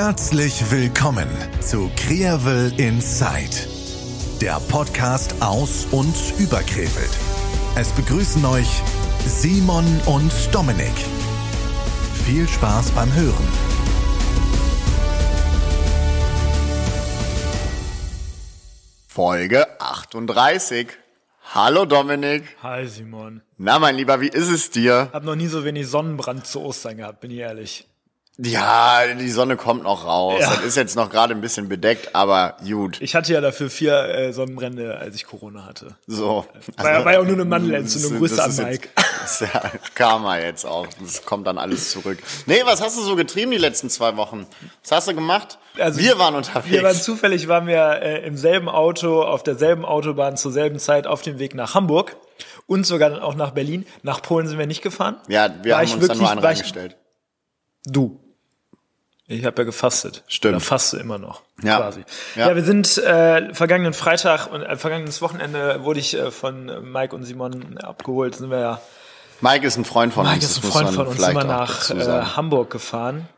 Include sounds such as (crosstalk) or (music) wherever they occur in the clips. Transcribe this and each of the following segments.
Herzlich willkommen zu Krevel Inside, der Podcast aus und über Krefeld. Es begrüßen euch Simon und Dominik. Viel Spaß beim Hören. Folge 38. Hallo Dominik. Hi Simon. Na mein Lieber, wie ist es dir? Hab noch nie so wenig Sonnenbrand zu Ostern gehabt, bin ich ehrlich. Ja, die Sonne kommt noch raus. Ja. Das ist jetzt noch gerade ein bisschen bedeckt, aber gut. Ich hatte ja dafür vier äh, Sonnenbrände, als ich Corona hatte. So. War, ja- war ja auch nur eine Mandelentzündung. Das- Grüße an Mike. Jetzt, (laughs) das ist ja Karma jetzt auch. Das kommt dann alles zurück. Nee, was hast du so getrieben die letzten zwei Wochen? Was hast du gemacht? Also, wir waren unterwegs. Wir waren zufällig, waren wir äh, im selben Auto, auf derselben Autobahn zur selben Zeit auf dem Weg nach Hamburg und sogar auch nach Berlin. Nach Polen sind wir nicht gefahren. ja, wir War haben uns dann nur wirklich- einen ich- reingestellt. Du. Ich habe ja gefastet. Stimmt. Oder faste immer noch. Ja. Quasi. Ja. Ja, wir sind äh, vergangenen Freitag und äh, vergangenes Wochenende wurde ich äh, von Mike und Simon abgeholt. Sind wir ja Mike ist ein Freund von Mike uns. ist ein Freund von uns, auch nach äh. Hamburg gefahren.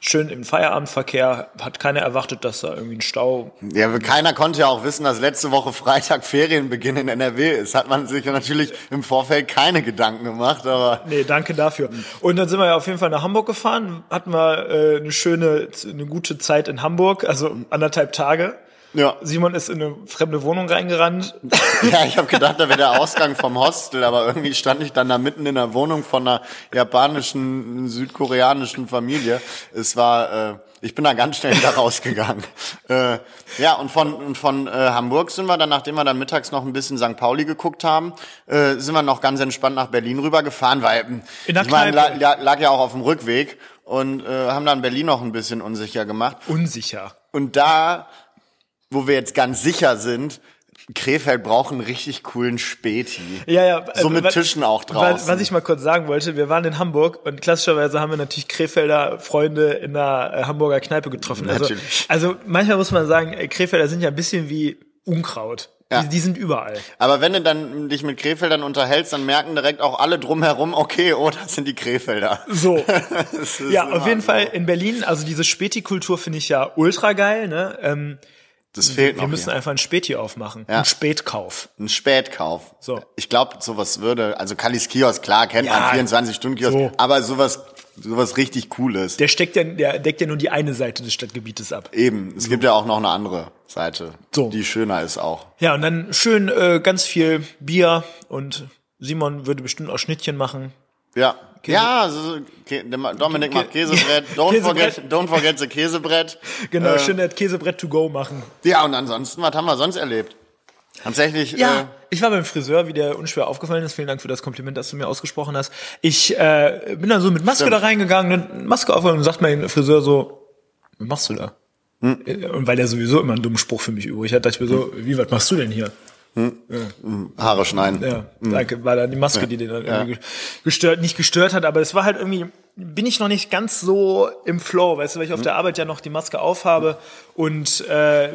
Schön im Feierabendverkehr. Hat keiner erwartet, dass da irgendwie ein Stau. Ja, keiner konnte ja auch wissen, dass letzte Woche Freitag Ferienbeginn in NRW ist. Hat man sich natürlich im Vorfeld keine Gedanken gemacht, aber Nee, danke dafür. Und dann sind wir ja auf jeden Fall nach Hamburg gefahren. Hatten wir äh, eine schöne, eine gute Zeit in Hamburg, also anderthalb Tage. Ja. Simon ist in eine fremde Wohnung reingerannt. (laughs) Ja, ich habe gedacht, da wäre der Ausgang vom Hostel, aber irgendwie stand ich dann da mitten in der Wohnung von einer japanischen, südkoreanischen Familie. Es war, äh, ich bin da ganz schnell wieder rausgegangen. Äh, ja, und von, und von äh, Hamburg sind wir dann, nachdem wir dann mittags noch ein bisschen St. Pauli geguckt haben, äh, sind wir noch ganz entspannt nach Berlin rübergefahren, weil In der ich meine, Kneipe. lag, lag ja auch auf dem Rückweg und äh, haben dann Berlin noch ein bisschen unsicher gemacht. Unsicher. Und da, wo wir jetzt ganz sicher sind, Krefeld braucht einen richtig coolen Späti. Ja, ja. So mit wa- Tischen auch draußen. Was ich mal kurz sagen wollte, wir waren in Hamburg und klassischerweise haben wir natürlich Krefelder Freunde in der äh, Hamburger Kneipe getroffen. Also, Natürlich. also manchmal muss man sagen, äh, Krefelder sind ja ein bisschen wie Unkraut. Ja. Die, die sind überall. Aber wenn du dann dich mit Krefeldern unterhältst, dann merken direkt auch alle drumherum, okay, oh, das sind die Krefelder. So. (laughs) Ja, auf jeden so. Fall in Berlin, also diese Späti-Kultur finde ich ja ultra geil, ne? Ähm, Das fehlt wir noch müssen hier. einfach ein Späti aufmachen. Ja. Ein Spätkauf. Ein Spätkauf. So. Ich glaube, sowas würde, also Kallis Kiosk, klar, kennt Ja. man, 24-Stunden-Kiosk, So. aber sowas, sowas richtig Cooles. Der steckt ja, der deckt ja nur die eine Seite des Stadtgebietes ab. Eben, es gibt ja auch noch eine andere Seite, So. die schöner ist auch. Ja, und dann schön äh, ganz viel Bier und Simon würde bestimmt auch Schnittchen machen. Ja. Ja, so, Kä- Dominik macht Käsebrett. Don't Käsebrett. forget, don't forget the Käsebrett. Genau, Äh, schön das Käsebrett to go machen. Ja, und ansonsten, was haben wir sonst erlebt? Tatsächlich, Ja, äh, ich war beim Friseur, wie der unschwer aufgefallen ist. Vielen Dank für das Kompliment, das du mir ausgesprochen hast. Ich äh, bin dann so mit Maske Stimmt. da reingegangen, dann Maske aufgehoben und sagt mein Friseur so, was machst du da? Hm. Äh, Und weil der sowieso immer einen dummen Spruch für mich übrig hat, dachte ich mir so, wie, was machst du denn hier? Haare schneiden. Ja, danke, war dann die Maske, die den dann irgendwie gestört, nicht gestört hat, aber es war halt irgendwie, bin ich noch nicht ganz so im Flow, weißt du, weil ich auf der Arbeit ja noch die Maske aufhabe und äh,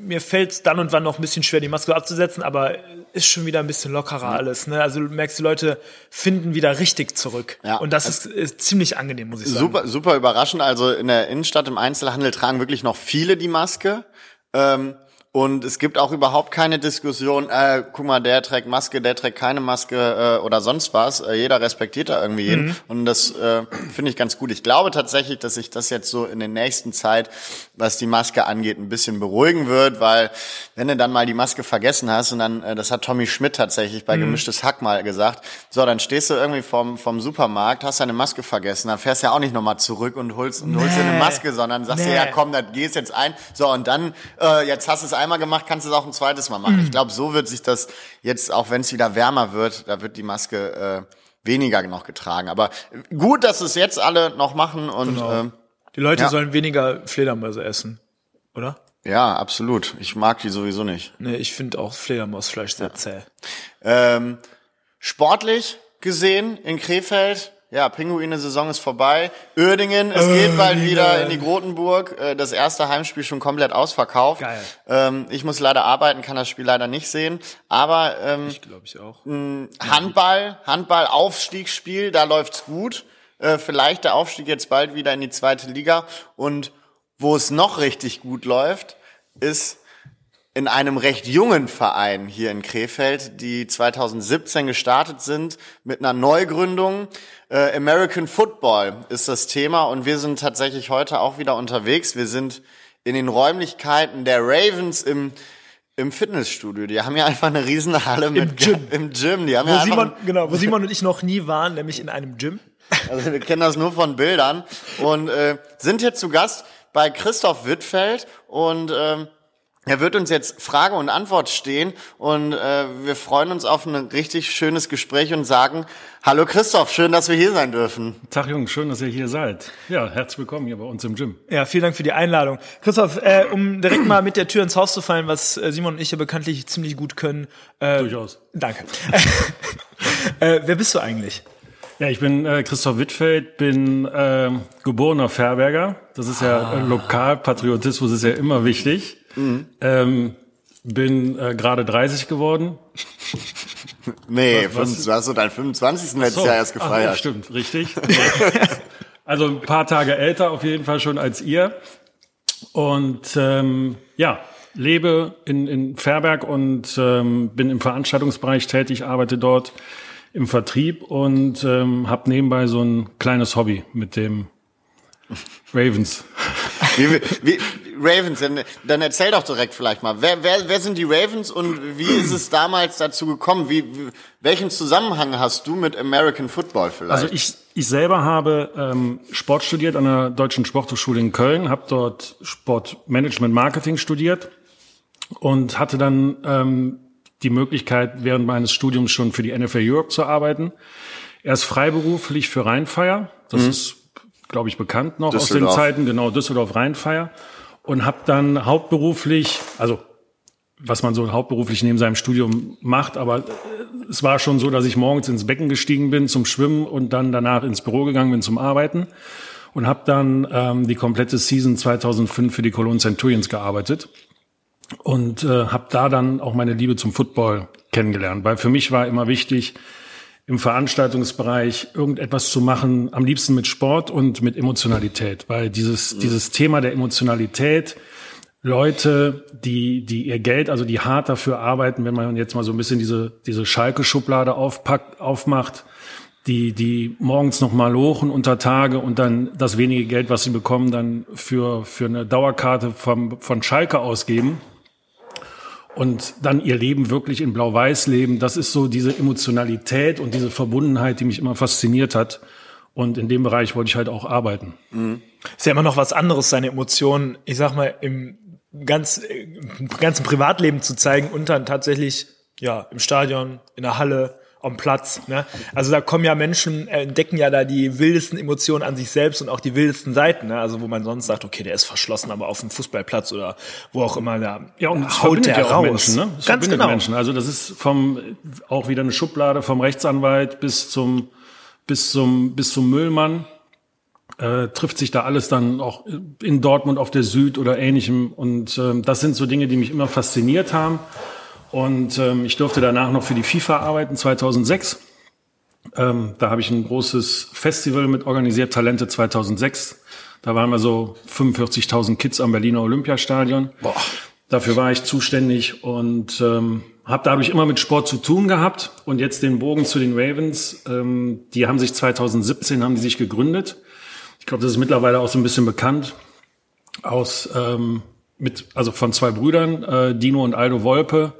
mir fällt es dann und wann noch ein bisschen schwer, die Maske abzusetzen, aber ist schon wieder ein bisschen lockerer alles. Ne? Also du merkst, die Leute finden wieder richtig zurück. Ja. Und das ist, ist ziemlich angenehm, muss ich sagen. Super, super überraschend. Also in der Innenstadt im Einzelhandel tragen wirklich noch viele die Maske. Ähm, und es gibt auch überhaupt keine Diskussion, äh, guck mal, der trägt Maske, der trägt keine Maske äh, oder sonst was. Äh, jeder respektiert da irgendwie jeden. Mhm. Und das äh, finde ich ganz gut. Ich glaube tatsächlich, dass sich das jetzt so in der nächsten Zeit, was die Maske angeht, ein bisschen beruhigen wird, weil wenn du dann mal die Maske vergessen hast und dann, äh, das hat Tommy Schmidt tatsächlich Mhm. bei Gemischtes Hack mal gesagt, so, dann stehst du irgendwie vom, vom Supermarkt, hast deine Maske vergessen, dann fährst du ja auch nicht nochmal zurück und holst, und holst dir eine. Maske, sondern sagst dir, Nee. ja komm, dann gehst jetzt ein. So, und dann, äh, jetzt hast du es einmal gemacht, kannst du es auch ein zweites Mal machen. Mhm. Ich glaube, so wird sich das jetzt, auch wenn es wieder wärmer wird, da wird die Maske äh, weniger noch getragen. Aber gut, dass es jetzt alle noch machen und Genau. ähm, Die Leute Ja. sollen weniger Fledermäuse essen, oder? ja, absolut. Ich mag die sowieso nicht. Nee, ich finde auch Fledermausfleisch sehr zäh. Ähm, sportlich gesehen in Krefeld, ja, Pinguine-Saison ist vorbei. Uerdingen, es geht bald wie wieder in die Grotenburg. Äh, Das erste Heimspiel schon komplett ausverkauft. Geil. Ähm, ich muss leider arbeiten, kann das Spiel leider nicht sehen. Aber ähm, Glaube ich auch. Handball, Handball-Aufstiegsspiel, da läuft's gut. Äh, vielleicht der Aufstieg jetzt bald wieder in die zweite Liga. Und wo es noch richtig gut läuft, ist in einem recht jungen Verein hier in Krefeld, die 2017 gestartet sind mit einer Neugründung. Äh, American Football ist das Thema und wir sind tatsächlich heute auch wieder unterwegs. Wir sind in den Räumlichkeiten der Ravens im im Fitnessstudio. Die haben ja einfach eine Riesenhalle mit Gym. im Gym. Die haben Wo ja Simon, genau, wo Simon und ich noch nie waren, nämlich in einem Gym. also wir kennen das nur von Bildern und äh, sind hier zu Gast bei Christoph Wittfeld und ähm, er wird uns jetzt Frage und Antwort stehen und äh, wir freuen uns auf ein richtig schönes Gespräch und sagen, hallo Christoph, schön, dass wir hier sein dürfen. Tag Jungs, schön, dass ihr hier seid. Ja, herzlich willkommen hier bei uns im Gym. Ja, vielen Dank für die Einladung. Christoph, äh, um direkt mal mit der Tür ins Haus zu fallen, was äh, Simon und ich ja bekanntlich ziemlich gut können. Äh, Durchaus. Danke. (laughs) äh, wer bist du eigentlich? Ja, ich bin äh, Christoph Wittfeld, bin äh, geborener Fairberger. Das ist ja Ah. Lokalpatriotismus ist ja immer wichtig. Mhm. Ähm, bin äh, gerade 30 geworden. Nee, Was- was- du hast so deinen 25. letztes So. Jahr erst Ach, gefeiert. ja, stimmt, richtig. (laughs) also ein paar Tage älter auf jeden Fall schon als ihr. Und ähm, ja, lebe in, in Fairberg und ähm, bin im Veranstaltungsbereich tätig, arbeite dort im Vertrieb und ähm, habe nebenbei so ein kleines Hobby mit dem Ravens. Wie, wie, Ravens, dann, dann erzähl doch direkt vielleicht mal, wer, wer, wer sind die Ravens und wie ist es damals dazu gekommen? Wie, welchen Zusammenhang hast du mit American Football vielleicht? Also ich, ich selber habe ähm, Sport studiert an der Deutschen Sporthochschule in Köln, habe dort Sportmanagement Marketing studiert und hatte dann ähm, die Möglichkeit, während meines Studiums schon für die NFL Europe zu arbeiten. Erst freiberuflich für Rheinfeier, das ist, glaube ich, bekannt noch aus den Düsseldorf. Zeiten, genau, Düsseldorf Rheinfeier. Und habe dann hauptberuflich, also was man so hauptberuflich neben seinem Studium macht, aber äh, es war schon so, dass ich morgens ins Becken gestiegen bin zum Schwimmen und dann danach ins Büro gegangen bin zum Arbeiten und habe dann ähm, die komplette Season 2005 für die Cologne Centurions gearbeitet und äh, habe da dann auch meine Liebe zum Football kennengelernt, weil für mich war immer wichtig, im Veranstaltungsbereich irgendetwas zu machen, am liebsten mit Sport und mit Emotionalität, weil dieses, dieses Thema der Emotionalität, Leute, die, die ihr Geld, also die hart dafür arbeiten, wenn man jetzt mal so ein bisschen diese, diese Schalke-Schublade aufpackt, aufmacht, die, die morgens nochmal lochen unter Tage und dann das wenige Geld, was sie bekommen, dann für, für eine Dauerkarte vom, von Schalke ausgeben und dann ihr Leben wirklich in Blau-Weiß leben. Das ist so diese Emotionalität und diese Verbundenheit, die mich immer fasziniert hat. Und in dem Bereich wollte ich halt auch arbeiten. Ist ja immer noch was anderes, seine Emotionen, ich sag mal, im ganz, im ganzen Privatleben zu zeigen und dann tatsächlich, ja, im Stadion, in der Halle, am Platz. Ne? Also da kommen ja Menschen, äh, entdecken ja da die wildesten Emotionen an sich selbst und auch die wildesten Seiten. Ne? Also wo man sonst sagt, okay, der ist verschlossen, aber auf dem Fußballplatz oder wo auch immer da Ja, und es haut der ja auch raus. Menschen, ne? Es Ganz genau. Menschen. Also das ist vom, auch wieder eine Schublade vom Rechtsanwalt bis zum, bis zum, bis zum Müllmann. Äh, trifft sich da alles dann auch in Dortmund auf der Süd oder ähnlichem. Und ähm, das sind so Dinge, die mich immer fasziniert haben. Und ähm, ich durfte danach noch für die FIFA arbeiten, 2006. Ähm, da habe ich ein großes Festival mit organisiert, Talente 2006. Da waren wir so 45.000 Kids am Berliner Olympiastadion. Boah. Dafür war ich zuständig und ähm, habe dadurch immer mit Sport zu tun gehabt. Und jetzt den Bogen zu den Ravens. Ähm, die haben sich 2017 haben die sich gegründet. Ich glaube, das ist mittlerweile auch so ein bisschen bekannt aus ähm, mit also von zwei Brüdern äh, Dino und Aldo Wolpe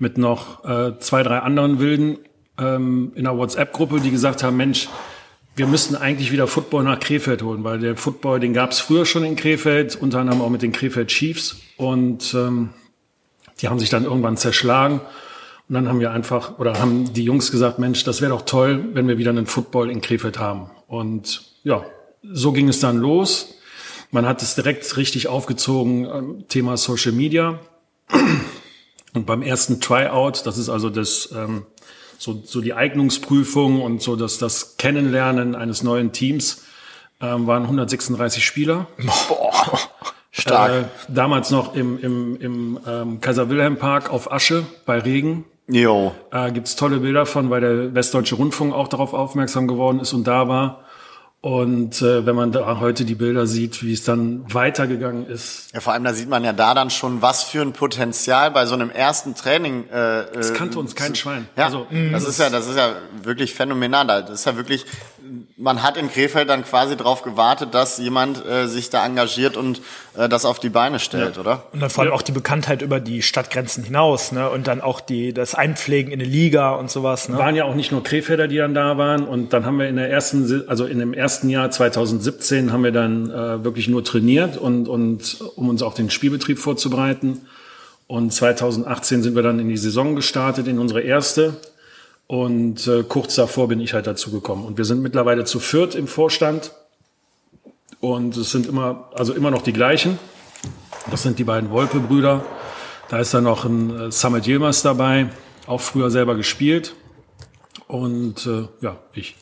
mit noch äh, zwei drei anderen Wilden ähm, in einer WhatsApp-Gruppe, die gesagt haben, Mensch, wir müssten eigentlich wieder Football nach Krefeld holen, weil der Football, den gab es früher schon in Krefeld, unter anderem auch mit den Krefeld Chiefs und ähm, die haben sich dann irgendwann zerschlagen und dann haben wir einfach oder haben die Jungs gesagt, Mensch, das wäre doch toll, wenn wir wieder einen Football in Krefeld haben und ja, so ging es dann los. Man hat es direkt richtig aufgezogen, ähm, Thema Social Media. Und beim ersten Tryout, das ist also das, ähm, so, so die Eignungsprüfung und so das, das Kennenlernen eines neuen Teams, ähm, waren 136 Spieler. Stark. Äh, damals noch im, im, im ähm, Kaiser-Wilhelm-Park auf Asche bei Regen. Jo. Äh, gibt's tolle Bilder von, weil der Westdeutsche Rundfunk auch darauf aufmerksam geworden ist und da war. Und äh, wenn man da heute die Bilder sieht, wie es dann weitergegangen ist. Ja, vor allem da sieht man ja da dann schon, was für ein Potenzial bei so einem ersten Training. Äh, das kannte uns kein Schwein. Ja, also, das ist ja, das ist ja wirklich phänomenal. Das ist ja wirklich man hat in Krefeld dann quasi darauf gewartet, dass jemand äh, sich da engagiert und äh, das auf die Beine stellt, ja. oder? Und dann vor allem auch die Bekanntheit über die Stadtgrenzen hinaus, ne? Und dann auch die das Einpflegen in eine Liga und sowas. Ne? Waren ja auch nicht nur Krefelder, die dann da waren. Und dann haben wir in der ersten, also in dem ersten Jahr 2017 haben wir dann äh, wirklich nur trainiert und und um uns auf den Spielbetrieb vorzubereiten. Und 2018 sind wir dann in die Saison gestartet, in unsere erste. Und äh, kurz davor bin ich halt dazu gekommen. Und wir sind mittlerweile zu viert im Vorstand. Und es sind immer, also immer noch die gleichen. Das sind die beiden Wolpe-Brüder. Da ist dann noch ein äh, Summit Yilmaz dabei, auch früher selber gespielt. Und äh, ja, ich.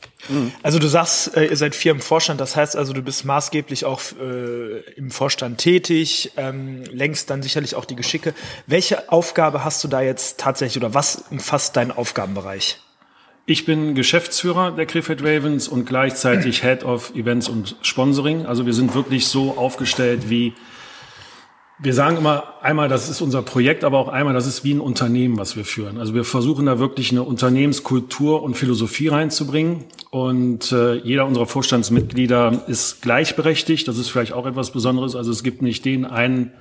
Also du sagst, äh, ihr seid vier im Vorstand, das heißt also, du bist maßgeblich auch äh, im Vorstand tätig, ähm, längst dann sicherlich auch die Geschicke. Welche Aufgabe hast du da jetzt tatsächlich oder was umfasst dein Aufgabenbereich? Ich bin Geschäftsführer der Krefeld Ravens und gleichzeitig Head of Events und Sponsoring. Also wir sind wirklich so aufgestellt wie wir sagen immer einmal, das ist unser Projekt, aber auch einmal, das ist wie ein Unternehmen, was wir führen. Also wir versuchen da wirklich eine Unternehmenskultur und Philosophie reinzubringen. Und äh, jeder unserer Vorstandsmitglieder ist gleichberechtigt. Das ist vielleicht auch etwas Besonderes. Also es gibt nicht den einen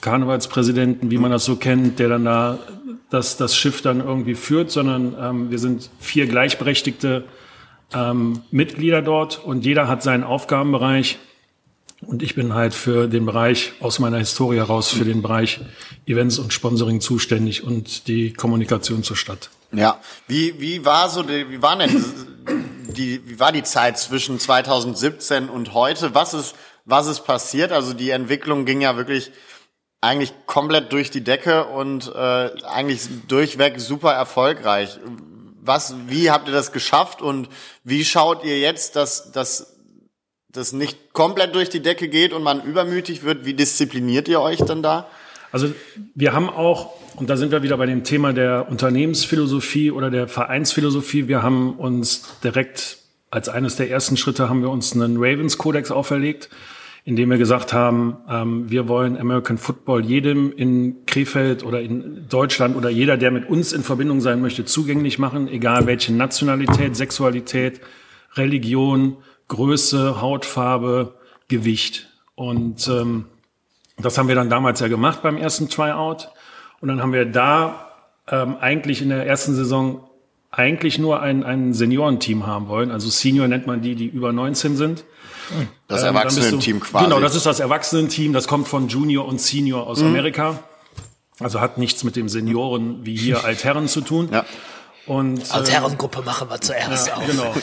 Karnevalspräsidenten, wie man das so kennt, der dann da das, das Schiff dann irgendwie führt, sondern ähm, wir sind vier gleichberechtigte ähm, Mitglieder dort und jeder hat seinen Aufgabenbereich. Und ich bin halt für den Bereich aus meiner Historie heraus, für den Bereich Events und Sponsoring zuständig und die Kommunikation zur Stadt. Ja, wie, wie war so, die, wie war denn die, wie war die Zeit zwischen 2017 und heute? Was ist, was ist passiert? Also die Entwicklung ging ja wirklich eigentlich komplett durch die Decke und äh, eigentlich durchweg super erfolgreich. Was, wie habt ihr das geschafft und wie schaut ihr jetzt, dass, dass das nicht komplett durch die Decke geht und man übermütig wird, wie diszipliniert ihr euch dann da? Also wir haben auch, und da sind wir wieder bei dem Thema der Unternehmensphilosophie oder der Vereinsphilosophie, wir haben uns direkt als eines der ersten Schritte haben wir uns einen Ravens-Kodex auferlegt, indem wir gesagt haben, ähm, wir wollen American Football jedem in Krefeld oder in Deutschland oder jeder, der mit uns in Verbindung sein möchte, zugänglich machen, egal welche Nationalität, Sexualität, Religion, Größe, Hautfarbe, Gewicht. Und ähm, das haben wir dann damals ja gemacht beim ersten Tryout. Und dann haben wir da ähm, eigentlich in der ersten Saison eigentlich nur ein, ein Seniorenteam haben wollen. Also Senior nennt man die, die über 19 sind. Das ähm, Erwachsenenteam quasi. Genau, das ist das Erwachsenenteam. Das kommt von Junior und Senior aus mhm. Amerika. Also hat nichts mit dem Senioren wie hier (laughs) Altherren zu tun. Ja. Und, Als äh, Herrengruppe machen wir zuerst ja, auf. Genau.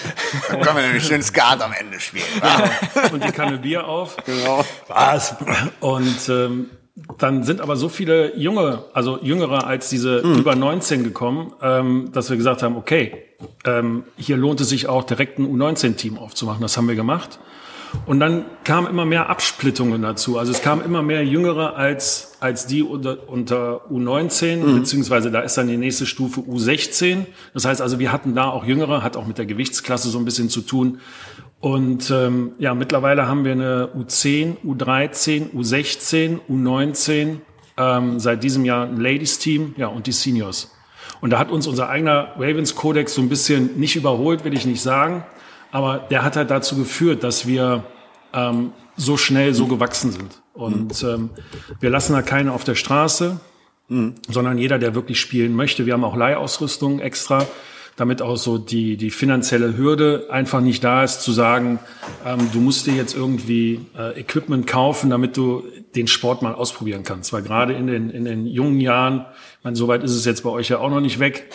Dann können wir nämlich schön Skat am Ende spielen. Genau. Und die Kanne Bier auf. Genau. Was? Und ähm, dann sind aber so viele junge, also jüngere als diese mhm. über 19 gekommen, ähm, dass wir gesagt haben, okay, ähm, hier lohnt es sich auch direkt ein U19-Team aufzumachen. Das haben wir gemacht. Und dann kamen immer mehr Absplittungen dazu. Also es kamen immer mehr Jüngere als, als die unter, unter U19, mhm. beziehungsweise da ist dann die nächste Stufe U16. Das heißt also, wir hatten da auch Jüngere, hat auch mit der Gewichtsklasse so ein bisschen zu tun. Und ähm, ja, mittlerweile haben wir eine U10, U13, U16, U19, ähm, seit diesem Jahr ein Ladies-Team, ja, und die Seniors. Und da hat uns unser eigener Ravens-Kodex so ein bisschen nicht überholt, will ich nicht sagen. Aber der hat halt dazu geführt, dass wir ähm, so schnell so gewachsen sind. Und ähm, wir lassen da keinen auf der Straße, mhm. sondern jeder, der wirklich spielen möchte. Wir haben auch Leihausrüstung extra, damit auch so die, die finanzielle Hürde einfach nicht da ist, zu sagen, ähm, du musst dir jetzt irgendwie äh, Equipment kaufen, damit du den Sport mal ausprobieren kannst. Weil gerade in den, in den jungen Jahren, ich meine, soweit ist es jetzt bei euch ja auch noch nicht weg,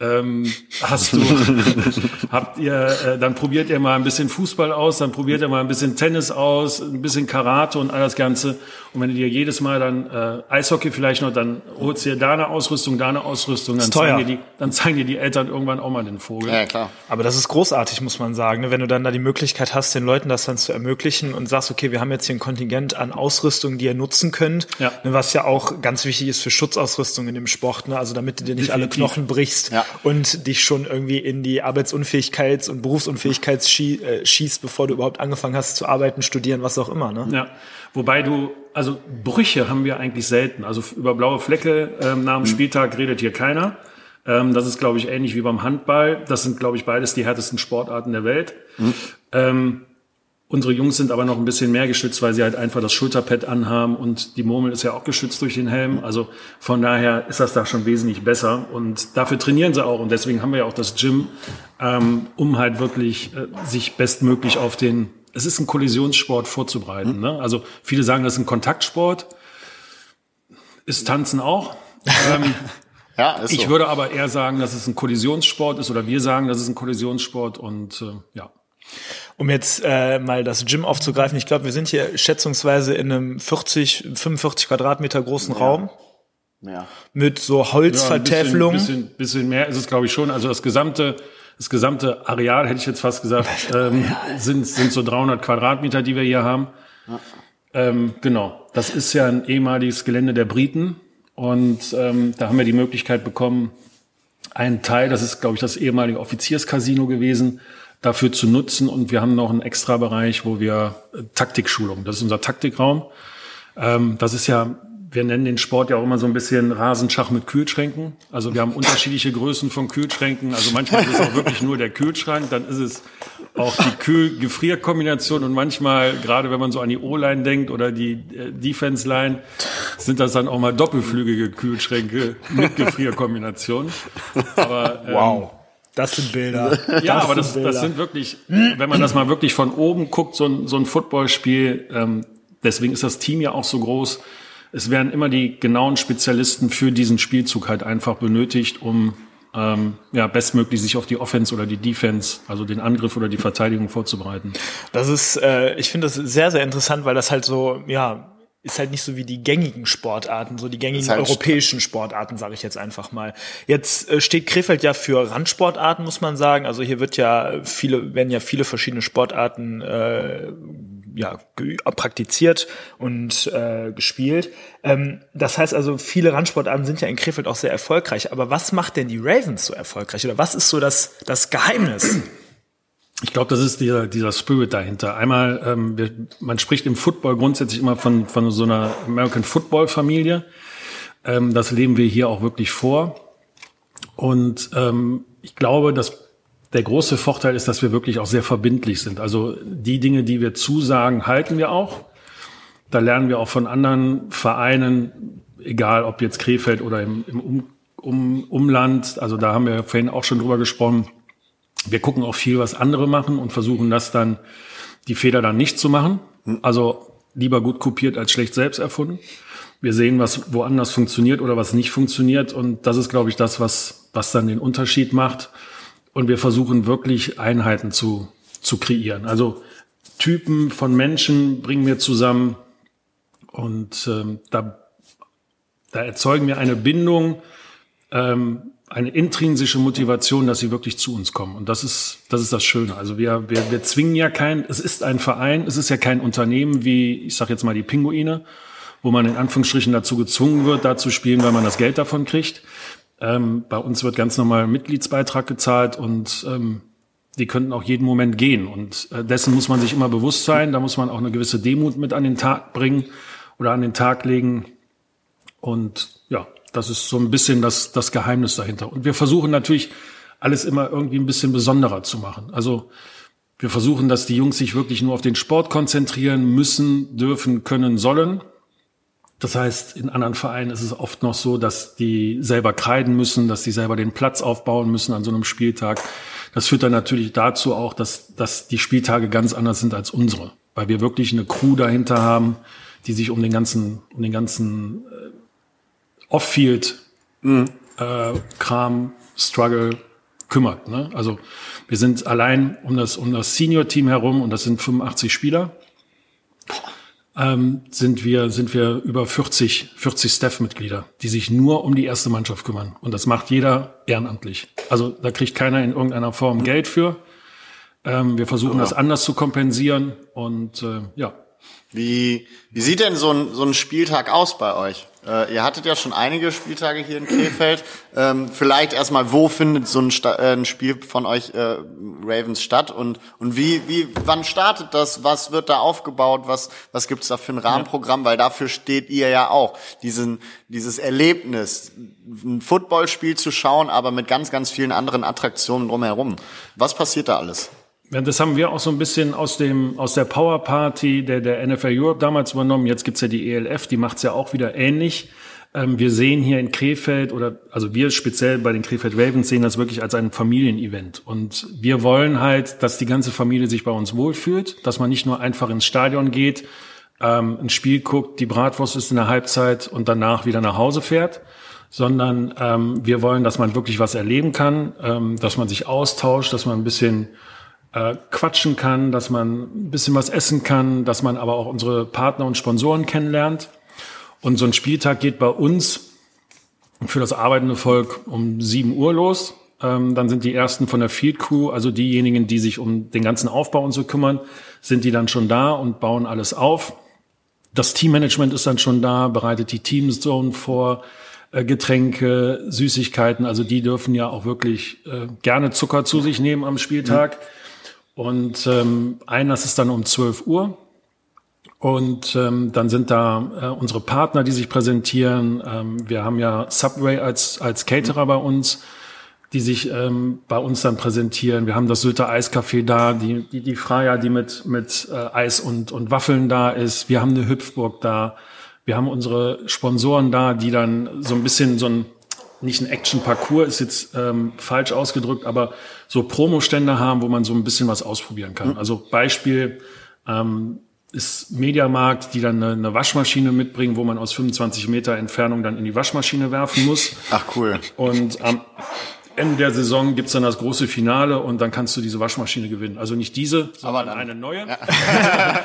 ähm, hast du, (laughs) habt ihr, äh, dann probiert ihr mal ein bisschen Fußball aus, dann probiert ihr mal ein bisschen Tennis aus, ein bisschen Karate und all das Ganze. Und wenn du dir jedes Mal dann äh, Eishockey vielleicht noch, dann holst du dir da eine Ausrüstung, da eine Ausrüstung, dann zeigen, dir die, dann zeigen dir die Eltern irgendwann auch mal den Vogel. Ja, klar. Aber das ist großartig, muss man sagen, ne? wenn du dann da die Möglichkeit hast, den Leuten das dann zu ermöglichen und sagst, okay, wir haben jetzt hier ein Kontingent an Ausrüstung, die ihr nutzen könnt, ja. Ne, was ja auch ganz wichtig ist für Schutzausrüstung in dem Sport, ne? also damit du dir nicht Definitiv. alle Knochen brichst. Ja und dich schon irgendwie in die Arbeitsunfähigkeits- und Berufsunfähigkeit äh, schießt, bevor du überhaupt angefangen hast zu arbeiten, studieren, was auch immer. Ne? Ja, wobei du, also Brüche haben wir eigentlich selten. Also über blaue Flecke ähm, nach dem mhm. Spieltag redet hier keiner. Ähm, das ist, glaube ich, ähnlich wie beim Handball. Das sind, glaube ich, beides die härtesten Sportarten der Welt. Mhm. Ähm, Unsere Jungs sind aber noch ein bisschen mehr geschützt, weil sie halt einfach das Schulterpad anhaben und die Murmel ist ja auch geschützt durch den Helm. Also von daher ist das da schon wesentlich besser und dafür trainieren sie auch und deswegen haben wir ja auch das Gym, ähm, um halt wirklich äh, sich bestmöglich auf den, es ist ein Kollisionssport vorzubereiten. Ne? Also viele sagen, das ist ein Kontaktsport, ist Tanzen auch. ähm, (laughs) ja, ist ich so. würde aber eher sagen, dass es ein Kollisionssport ist oder wir sagen, dass es ein Kollisionssport und äh, ja. Um jetzt äh, mal das Gym aufzugreifen, ich glaube, wir sind hier schätzungsweise in einem 40, 45 Quadratmeter großen ja. Raum. Ja. Mit so Holzvertäfelung. Ja, bisschen, bisschen, bisschen mehr ist es, glaube ich, schon. Also das gesamte, das gesamte Areal, hätte ich jetzt fast gesagt, (laughs) ähm, sind, sind so 300 Quadratmeter, die wir hier haben. Ja. Ähm, genau. Das ist ja ein ehemaliges Gelände der Briten. Und ähm, da haben wir die Möglichkeit bekommen, einen Teil, das ist, glaube ich, das ehemalige Offizierscasino gewesen, dafür zu nutzen. Und wir haben noch einen extra Bereich, wo wir äh, Taktikschulung, das ist unser Taktikraum. Ähm, das ist ja, wir nennen den Sport ja auch immer so ein bisschen Rasenschach mit Kühlschränken. Also wir haben unterschiedliche Größen von Kühlschränken. Also manchmal ist es auch wirklich nur der Kühlschrank, dann ist es auch die Kühl-Gefrier-Kombination und manchmal, gerade wenn man so an die O-Line denkt oder die äh, Defense-Line, sind das dann auch mal doppelflügige Kühlschränke mit Gefrierkombination. Aber ähm, wow. Das sind Bilder. ja, das aber das, Bilder. das sind wirklich, wenn man das mal wirklich von oben guckt, so ein, so ein Footballspiel, ähm, deswegen ist das Team ja auch so groß. Es werden immer die genauen Spezialisten für diesen Spielzug halt einfach benötigt, um ähm, ja, bestmöglich sich auf die Offense oder die Defense, also den Angriff oder die Verteidigung vorzubereiten. Das ist, äh, ich finde das sehr, sehr interessant, weil das halt so, ja, ist halt nicht so wie die gängigen Sportarten, so die gängigen halt europäischen Sportarten, sage ich jetzt einfach mal. Jetzt äh, steht Krefeld ja für Randsportarten, muss man sagen. Also hier wird ja viele, werden ja viele verschiedene Sportarten äh, ja, praktiziert und äh, gespielt. Ähm, das heißt also, viele Randsportarten sind ja in Krefeld auch sehr erfolgreich. Aber was macht denn die Ravens so erfolgreich? Oder was ist so das, das Geheimnis? Ich glaube, das ist dieser, dieser Spirit dahinter. Einmal, ähm, wir, man spricht im Football grundsätzlich immer von, von so einer American Football Familie. Ähm, das leben wir hier auch wirklich vor. Und ähm, ich glaube, dass der große Vorteil ist, dass wir wirklich auch sehr verbindlich sind. Also die Dinge, die wir zusagen, halten wir auch. Da lernen wir auch von anderen Vereinen, egal ob jetzt Krefeld oder im, im um, um, Umland. Also da haben wir vorhin auch schon drüber gesprochen wir gucken auch viel, was andere machen und versuchen das dann, die Fehler dann nicht zu machen. Also lieber gut kopiert als schlecht selbst erfunden. Wir sehen, was woanders funktioniert oder was nicht funktioniert. Und das ist, glaube ich, das, was, was dann den Unterschied macht. Und wir versuchen wirklich Einheiten zu, zu kreieren. Also Typen von Menschen bringen wir zusammen und ähm, da, da erzeugen wir eine Bindung, ähm, eine intrinsische Motivation, dass sie wirklich zu uns kommen. Und das ist, das ist das Schöne. Also wir, wir, wir zwingen ja kein, es ist ein Verein, es ist ja kein Unternehmen wie, ich sage jetzt mal die Pinguine, wo man in Anführungsstrichen dazu gezwungen wird, da zu spielen, weil man das Geld davon kriegt. Ähm, bei uns wird ganz normal Mitgliedsbeitrag gezahlt und ähm, die könnten auch jeden Moment gehen. Und äh, dessen muss man sich immer bewusst sein. Da muss man auch eine gewisse Demut mit an den Tag bringen oder an den Tag legen. Und das ist so ein bisschen das, das Geheimnis dahinter. Und wir versuchen natürlich alles immer irgendwie ein bisschen besonderer zu machen. Also wir versuchen, dass die Jungs sich wirklich nur auf den Sport konzentrieren müssen, dürfen, können, sollen. Das heißt, in anderen Vereinen ist es oft noch so, dass die selber kreiden müssen, dass die selber den Platz aufbauen müssen an so einem Spieltag. Das führt dann natürlich dazu auch, dass, dass die Spieltage ganz anders sind als unsere, weil wir wirklich eine Crew dahinter haben, die sich um den ganzen, um den ganzen Off-Field mhm. äh, Kram, Struggle kümmert. Ne? Also wir sind allein um das, um das Senior-Team herum, und das sind 85 Spieler, ähm, sind wir, sind wir über 40, 40 Staff-Mitglieder, die sich nur um die erste Mannschaft kümmern. Und das macht jeder ehrenamtlich. Also da kriegt keiner in irgendeiner Form Geld für. Ähm, wir versuchen ja. das anders zu kompensieren und äh, ja. Wie, wie sieht denn so ein, so ein Spieltag aus bei euch? Äh, ihr hattet ja schon einige Spieltage hier in Krefeld. Ähm, vielleicht erstmal, wo findet so ein, Sta äh, ein Spiel von euch äh, Ravens statt und und wie wie wann startet das? Was wird da aufgebaut? Was was gibt's da für ein Rahmenprogramm? Weil dafür steht ihr ja auch diesen dieses Erlebnis, ein Footballspiel zu schauen, aber mit ganz ganz vielen anderen Attraktionen drumherum. Was passiert da alles? Ja, das haben wir auch so ein bisschen aus dem aus der Power Party der der NFL Europe damals übernommen. Jetzt gibt's ja die ELF, die macht's ja auch wieder ähnlich. Ähm, wir sehen hier in Krefeld oder also wir speziell bei den Krefeld Ravens sehen das wirklich als ein Familienevent und wir wollen halt, dass die ganze Familie sich bei uns wohlfühlt, dass man nicht nur einfach ins Stadion geht, ähm, ein Spiel guckt, die Bratwurst ist in der Halbzeit und danach wieder nach Hause fährt, sondern ähm, wir wollen, dass man wirklich was erleben kann, ähm, dass man sich austauscht, dass man ein bisschen äh, quatschen kann, dass man ein bisschen was essen kann, dass man aber auch unsere Partner und Sponsoren kennenlernt. Und so ein Spieltag geht bei uns für das arbeitende Volk um 7 Uhr los. Ähm, dann sind die ersten von der Field Crew, also diejenigen, die sich um den ganzen Aufbau und so kümmern, sind die dann schon da und bauen alles auf. Das Teammanagement ist dann schon da, bereitet die Teamzone vor, äh, Getränke, Süßigkeiten. Also die dürfen ja auch wirklich äh, gerne Zucker zu sich nehmen am Spieltag. Mhm. Und ähm, Einlass ist dann um 12 Uhr. Und ähm, dann sind da äh, unsere Partner, die sich präsentieren. Ähm, wir haben ja Subway als, als Caterer bei uns, die sich ähm, bei uns dann präsentieren. Wir haben das Sylter Eiscafé da, die, die, die Freya, die mit, mit äh, Eis und, und Waffeln da ist. Wir haben eine Hüpfburg da. Wir haben unsere Sponsoren da, die dann so ein bisschen so ein nicht ein Action-Parcours ist jetzt ähm, falsch ausgedrückt, aber so Promostände haben, wo man so ein bisschen was ausprobieren kann. Mhm. Also Beispiel ähm, ist Mediamarkt, die dann eine, eine Waschmaschine mitbringen, wo man aus 25 Meter Entfernung dann in die Waschmaschine werfen muss. Ach cool. Und am Ende der Saison gibt's dann das große Finale und dann kannst du diese Waschmaschine gewinnen. Also nicht diese, sondern eine neue. Ja. (laughs)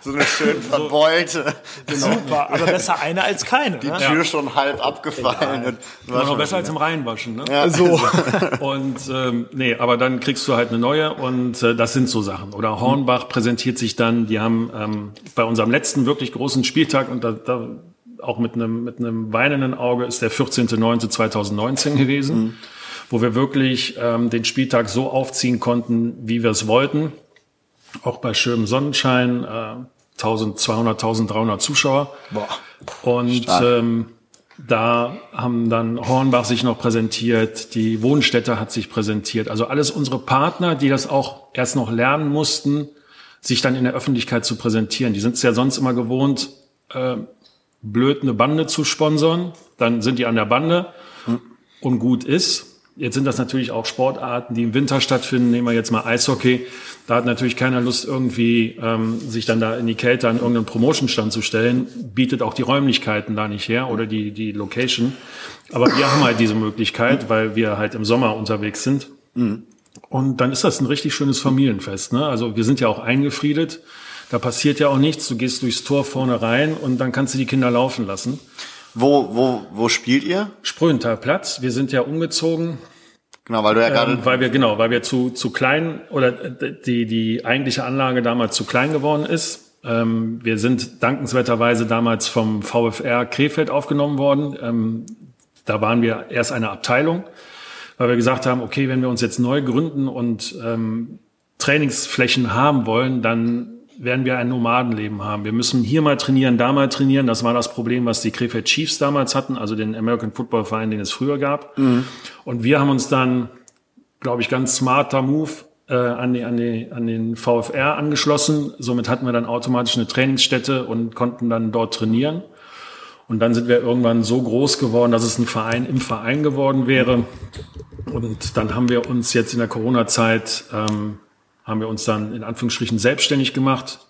so eine schön verbeulte. Genau. Super, aber besser eine als keine. Die ne? Tür ja. schon halb abgefallen. Ja. noch besser als im Reinwaschen. Ne? Ja. So. (laughs) und ähm, nee, aber dann kriegst du halt eine neue und äh, das sind so Sachen. Oder Hornbach präsentiert sich dann, die haben ähm, bei unserem letzten wirklich großen Spieltag und da, da auch mit einem, mit einem weinenden Auge ist der 14.09.2019 gewesen, mhm. wo wir wirklich ähm, den Spieltag so aufziehen konnten, wie wir es wollten. Auch bei schönem Sonnenschein, äh, 1200, 1300 Zuschauer. Boah. Und ähm, da haben dann Hornbach sich noch präsentiert, die Wohnstätte hat sich präsentiert. Also alles unsere Partner, die das auch erst noch lernen mussten, sich dann in der Öffentlichkeit zu präsentieren. Die sind es ja sonst immer gewohnt, äh, blöd, eine Bande zu sponsern. Dann sind die an der Bande und gut ist. Jetzt sind das natürlich auch Sportarten, die im Winter stattfinden. Nehmen wir jetzt mal Eishockey. Da hat natürlich keiner Lust, irgendwie ähm, sich dann da in die Kälte an irgendeinen Promotionstand zu stellen. Bietet auch die Räumlichkeiten da nicht her oder die, die Location. Aber wir haben halt diese Möglichkeit, weil wir halt im Sommer unterwegs sind. Und dann ist das ein richtig schönes Familienfest. Ne? Also wir sind ja auch eingefriedet. Da passiert ja auch nichts. Du gehst durchs Tor vorne rein und dann kannst du die Kinder laufen lassen. Wo, wo, wo spielt ihr? Spröhentalplatz. Wir sind ja umgezogen. Genau, weil du ja gerade. Ähm, weil wir, genau, weil wir zu, zu klein oder die, die eigentliche Anlage damals zu klein geworden ist. Ähm, wir sind dankenswerterweise damals vom VfR Krefeld aufgenommen worden. Ähm, da waren wir erst eine Abteilung, weil wir gesagt haben, okay, wenn wir uns jetzt neu gründen und ähm, Trainingsflächen haben wollen, dann werden wir ein Nomadenleben haben. Wir müssen hier mal trainieren, da mal trainieren. Das war das Problem, was die Krefeld Chiefs damals hatten, also den American Football Verein, den es früher gab. Mhm. Und wir haben uns dann, glaube ich, ganz smarter Move äh, an, die, an, die, an den VfR angeschlossen. Somit hatten wir dann automatisch eine Trainingsstätte und konnten dann dort trainieren. Und dann sind wir irgendwann so groß geworden, dass es ein Verein im Verein geworden wäre. Und dann haben wir uns jetzt in der Corona-Zeit ähm, haben wir uns dann in Anführungsstrichen selbstständig gemacht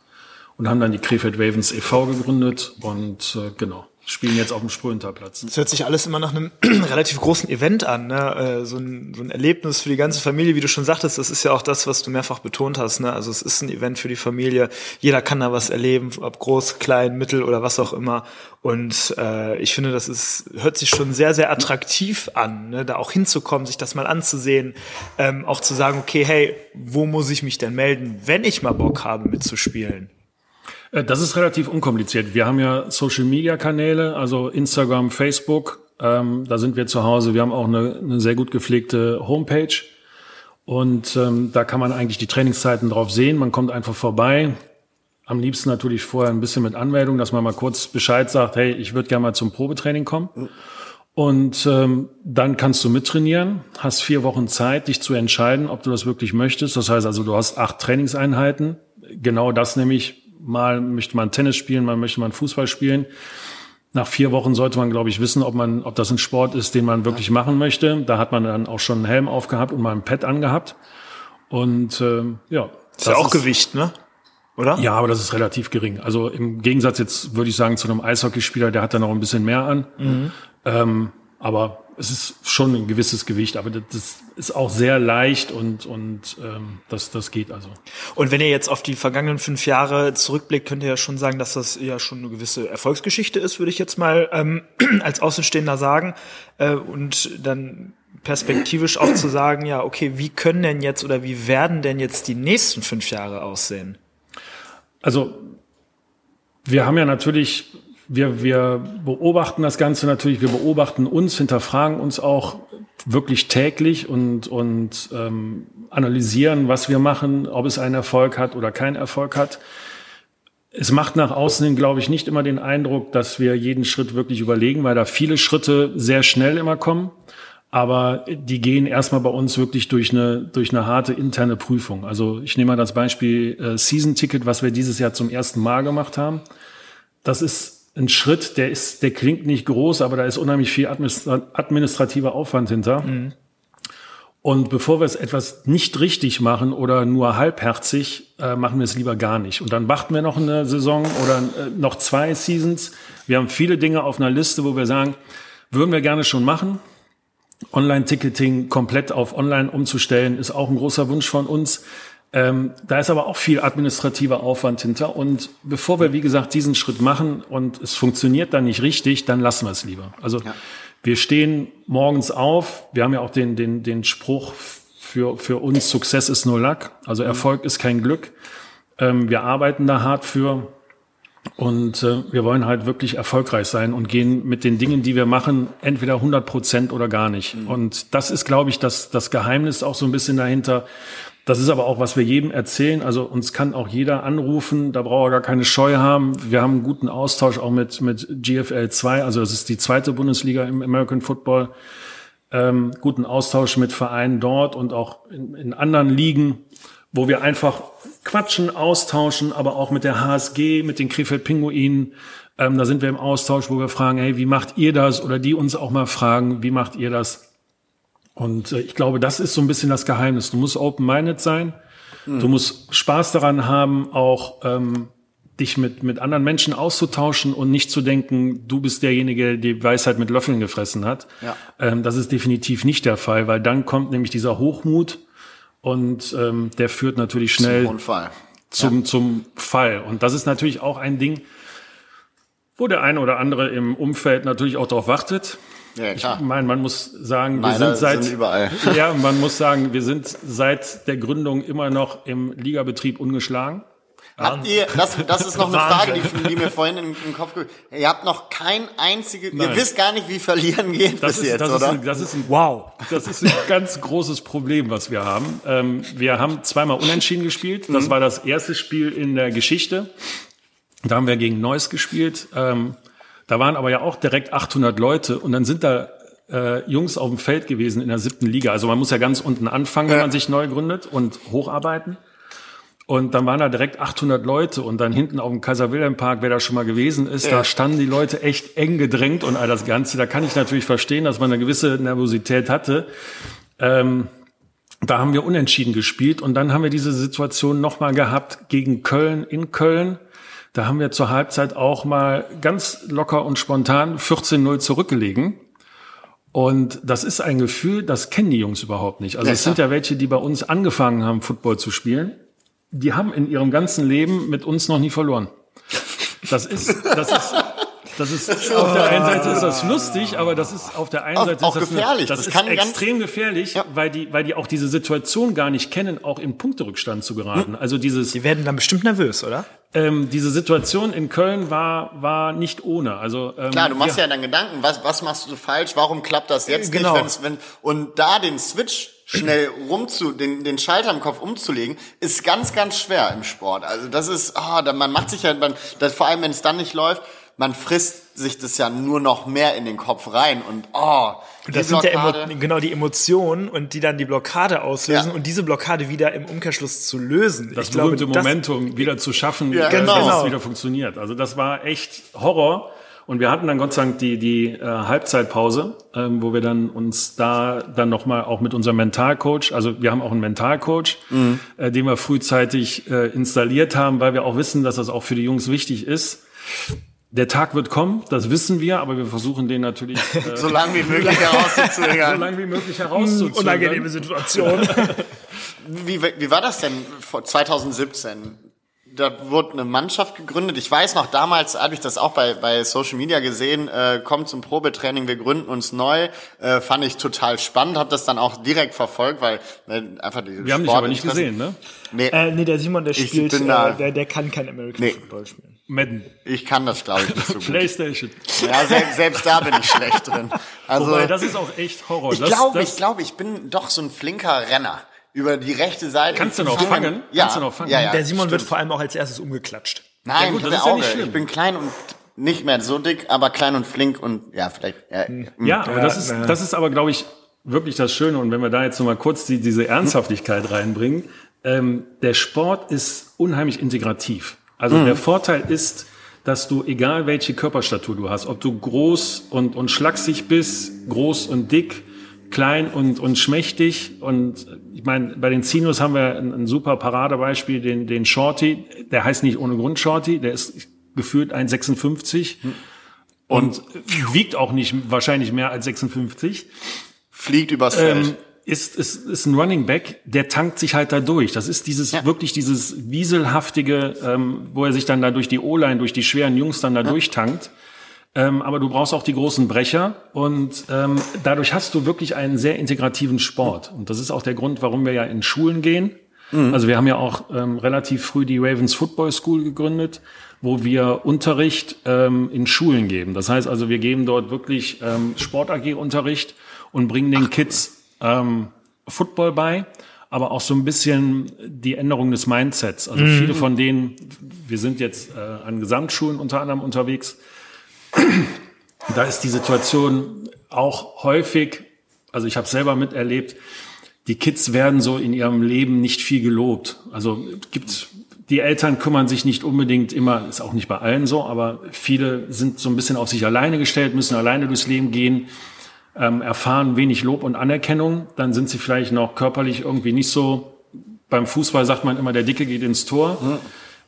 und haben dann die Krefeld Ravens e.V. gegründet und äh, genau spielen jetzt auf dem Spröhentalplatz. Das hört sich alles immer nach einem (clears throat) relativ großen Event an, ne? Äh, so, ein, so ein Erlebnis für die ganze Familie, wie du schon sagtest, das ist ja auch das, was du mehrfach betont hast. Ne? Also es ist ein Event für die Familie, jeder kann da was erleben, ob groß, klein, mittel oder was auch immer. Und äh, ich finde, das ist, hört sich schon sehr, sehr attraktiv an, ne? da auch hinzukommen, sich das mal anzusehen, ähm, auch zu sagen, okay, hey, wo muss ich mich denn melden, wenn ich mal Bock habe mitzuspielen? Äh, das ist relativ unkompliziert. Wir haben ja Social-Media-Kanäle, also Instagram, Facebook. Ähm, da sind wir zu Hause. Wir haben auch eine, eine sehr gut gepflegte Homepage. Und ähm, da kann man eigentlich die Trainingszeiten drauf sehen. Man kommt einfach vorbei. Am liebsten natürlich vorher ein bisschen mit Anmeldung, dass man mal kurz Bescheid sagt, hey, ich würde gerne mal zum Probetraining kommen. Und ähm, dann kannst du mittrainieren, hast vier Wochen Zeit, dich zu entscheiden, ob du das wirklich möchtest. Das heißt also, du hast acht Trainingseinheiten. Genau das nämlich, mal möchte man Tennis spielen, mal möchte man Fußball spielen. Nach vier Wochen sollte man, glaube ich, wissen, ob man, ob das ein Sport ist, den man wirklich machen möchte. Da hat man dann auch schon einen Helm aufgehabt und mal ein Pad angehabt. Und ähm, ja. Ist ja auch ist, Gewicht, ne? Oder? Ja, aber das ist relativ gering. Also im Gegensatz jetzt würde ich sagen zu einem Eishockeyspieler, der hat da noch ein bisschen mehr an. Mhm. Ähm, aber es ist schon ein gewisses Gewicht, aber das ist auch sehr leicht und, und ähm, das, das geht also. Und wenn ihr jetzt auf die vergangenen fünf Jahre zurückblickt, könnt ihr ja schon sagen, dass das ja schon eine gewisse Erfolgsgeschichte ist, würde ich jetzt mal ähm, (clears throat) als Außenstehender sagen. Äh, und dann perspektivisch auch zu sagen, ja, okay, wie können denn jetzt oder wie werden denn jetzt die nächsten fünf Jahre aussehen? Also wir haben ja natürlich wir, wir beobachten das Ganze natürlich, wir beobachten uns, hinterfragen uns auch wirklich täglich und, und ähm, analysieren, was wir machen, ob es einen Erfolg hat oder keinen Erfolg hat. Es macht nach außen hin, glaube ich, nicht immer den Eindruck, dass wir jeden Schritt wirklich überlegen, weil da viele Schritte sehr schnell immer kommen. Aber die gehen erstmal bei uns wirklich durch eine, durch eine harte interne Prüfung. Also ich nehme mal das Beispiel äh, Season Ticket, was wir dieses Jahr zum ersten Mal gemacht haben. Das ist ein Schritt, der ist, der klingt nicht groß, aber da ist unheimlich viel administrativer Aufwand hinter. Mhm. Und bevor wir es etwas nicht richtig machen oder nur halbherzig, äh, machen wir es lieber gar nicht. Und dann warten wir noch eine Saison oder äh, noch zwei Seasons. Wir haben viele Dinge auf einer Liste, wo wir sagen, würden wir gerne schon machen. Online-Ticketing komplett auf Online umzustellen, ist auch ein großer Wunsch von uns. Ähm, da ist aber auch viel administrativer Aufwand hinter. Und bevor wir, wie gesagt, diesen Schritt machen und es funktioniert dann nicht richtig, dann lassen wir es lieber. Also ja. wir stehen morgens auf. Wir haben ja auch den, den, den Spruch für, für uns, Success ist no luck. Also mhm. Erfolg ist kein Glück. Ähm, wir arbeiten da hart für. Und äh, wir wollen halt wirklich erfolgreich sein und gehen mit den Dingen, die wir machen, entweder 100 Prozent oder gar nicht. Mhm. Und das ist, glaube ich, das, das Geheimnis auch so ein bisschen dahinter, das ist aber auch, was wir jedem erzählen. Also uns kann auch jeder anrufen, da braucht er gar keine Scheu haben. Wir haben einen guten Austausch auch mit, mit GFL 2, also das ist die zweite Bundesliga im American Football. Ähm, guten Austausch mit Vereinen dort und auch in, in anderen Ligen, wo wir einfach quatschen, austauschen, aber auch mit der HSG, mit den Krefeld Pinguinen. Ähm, da sind wir im Austausch, wo wir fragen, hey, wie macht ihr das? Oder die uns auch mal fragen, wie macht ihr das? Und äh, ich glaube, das ist so ein bisschen das Geheimnis. Du musst open-minded sein. Mhm. Du musst Spaß daran haben, auch ähm, dich mit, mit anderen Menschen auszutauschen und nicht zu denken, du bist derjenige, der die Weisheit mit Löffeln gefressen hat. Ja. Ähm, das ist definitiv nicht der Fall, weil dann kommt nämlich dieser Hochmut und ähm, der führt natürlich schnell zum Fall. Zum, ja. zum Fall. Und das ist natürlich auch ein Ding, wo der eine oder andere im Umfeld natürlich auch darauf wartet. Ja, klar. Ich meine, man muss sagen, wir sind seit, sind überall. (laughs) ja, man muss sagen, wir sind seit der Gründung immer noch im Ligabetrieb ungeschlagen. Habt ihr, das, das ist noch eine Frage, die, die mir vorhin in, den Kopf gekommen Ihr habt noch kein einziges, ihr wisst gar nicht, wie verlieren geht das bis ist, jetzt, das oder? Ist ein, das ist ein, wow. Das ist ein ganz großes Problem, was wir haben. Ähm, wir haben zweimal unentschieden gespielt. Das mhm. war das erste Spiel in der Geschichte. Da haben wir gegen Neuss gespielt. Ähm, da waren aber ja auch direkt 800 Leute und dann sind da äh, Jungs auf dem Feld gewesen in der siebten Liga. Also man muss ja ganz unten anfangen, wenn man sich neu gründet und hocharbeiten. Und dann waren da direkt 800 Leute und dann hinten auf dem Kaiser Wilhelm Park, wer da schon mal gewesen ist, ja. da standen die Leute echt eng gedrängt und all das Ganze. Da kann ich natürlich verstehen, dass man eine gewisse Nervosität hatte. Ähm, da haben wir unentschieden gespielt und dann haben wir diese Situation nochmal gehabt gegen Köln in Köln. Da haben wir zur Halbzeit auch mal ganz locker und spontan 14-0 zurückgelegen. Und das ist ein Gefühl, das kennen die Jungs überhaupt nicht. Also es sind ja welche, die bei uns angefangen haben, Football zu spielen. Die haben in ihrem ganzen Leben mit uns noch nie verloren. Das ist, das ist, Das ist auf der einen Seite ist das lustig, aber das ist auf der einen Auch- Seite auch ist das, gefährlich. Eine, das, Das ist extrem gefährlich, Ja. weil die, weil die auch diese Situation gar nicht kennen, auch in Punkterückstand zu geraten. Also dieses, Die werden dann bestimmt nervös, oder? ähm, diese Situation in Köln war war nicht ohne. Also ähm, Klar, du machst wir- ja dann Gedanken, was, was machst du falsch, warum klappt das jetzt Genau. nicht, wenn's, wenn, und da den Switch schnell rumzu, den, den Schalter im Kopf umzulegen, ist ganz, ganz schwer im Sport. Also das ist, ah, da, man macht sich ja, man, das, vor allem wenn es dann nicht läuft, man frisst sich das ja nur noch mehr in den Kopf rein und, oh, Und das sind ja emo genau die Emotionen und die dann die Blockade auslösen Ja. und diese Blockade wieder im Umkehrschluss zu lösen. das ich glaube, berühmte das, Momentum wieder zu schaffen, Ja, genau. dass es wieder funktioniert. Also das war echt Horror. Und wir hatten dann Gott sei Dank die, die äh, Halbzeitpause, ähm, wo wir dann uns da dann nochmal auch mit unserem Mentalcoach, also wir haben auch einen Mentalcoach, Mhm. äh, den wir frühzeitig äh, installiert haben, weil wir auch wissen, dass das auch für die Jungs wichtig ist. Der Tag wird kommen, das wissen wir, aber wir versuchen den natürlich (laughs) äh, so lange wie möglich so herauszuzögern. lange wie möglich herauszuzögern. (laughs) unangenehme Situation. (laughs) Wie, wie war das denn vor 2017? Da wurde eine Mannschaft gegründet. Ich weiß noch, damals habe ich das auch bei, bei Social Media gesehen, äh, kommt zum Probetraining, wir gründen uns neu. Äh, fand ich total spannend, habe das dann auch direkt verfolgt, weil äh, einfach die Wir haben dich aber nicht gesehen, ne? Nee, äh, nee, der Simon, der Ich spielt, äh, der, der kann kein American Nee. Football spielen. Madden, ich kann das, glaube ich, nicht so gut. Playstation. Ja, selbst, selbst da bin ich schlecht drin. Also, Wobei, das ist auch echt Horror. ich glaube, ich glaube, ich bin doch so ein flinker Renner. Über die rechte Seite. Kannst du noch Ich fange- fangen? Ja, Kannst du noch fangen? Ja, ja, der Simon stimmt. wird vor allem auch als erstes umgeklatscht. Nein, Ja, gut, ich das ist ja Auge. nicht schlimm. ich bin klein und nicht mehr so dick, aber klein und flink und ja, vielleicht. Ja, Ja, aber Ja, das ist, ja. das ist aber, glaube ich, wirklich das Schöne. Und wenn wir da jetzt noch mal kurz die, diese Ernsthaftigkeit reinbringen, ähm, der Sport ist unheimlich integrativ. Also Mhm. der Vorteil ist, dass du, egal welche Körperstatur du hast, ob du groß und, und schlaksig bist, groß und dick, klein und, und schmächtig. Und ich meine, bei den Zinos haben wir ein, ein super Paradebeispiel, den, den Shorty. Der heißt nicht ohne Grund Shorty, der ist gefühlt 1,56 und wiegt auch nicht wahrscheinlich mehr als 56. fliegt übers Feld. Ähm, ist, ist, ist ein Running Back, der tankt sich halt da durch. Das ist dieses Ja. wirklich dieses wieselhaftige, ähm, wo er sich dann da durch die O-Line, durch die schweren Jungs dann da durchtankt. Ähm, aber du brauchst auch die großen Brecher und ähm, dadurch hast du wirklich einen sehr integrativen Sport. Und das ist auch der Grund, warum wir ja in Schulen gehen. Also wir haben ja auch ähm, relativ früh die Ravens Football School gegründet, wo wir Unterricht ähm, in Schulen geben. Das heißt also, wir geben dort wirklich ähm, Sport AG Unterricht und bringen den Kids ähm, Football bei, aber auch so ein bisschen die Änderung des Mindsets. Also viele von denen, wir sind jetzt äh, an Gesamtschulen unter anderem unterwegs, da ist die Situation auch häufig, also ich habe selber miterlebt, die Kids werden so in ihrem Leben nicht viel gelobt. Also gibt die Eltern kümmern sich nicht unbedingt immer, ist auch nicht bei allen so, aber viele sind so ein bisschen auf sich alleine gestellt, müssen alleine durchs Leben gehen, ähm, erfahren wenig Lob und Anerkennung. Dann sind sie vielleicht noch körperlich irgendwie nicht so. Beim Fußball sagt man immer, der Dicke geht ins Tor.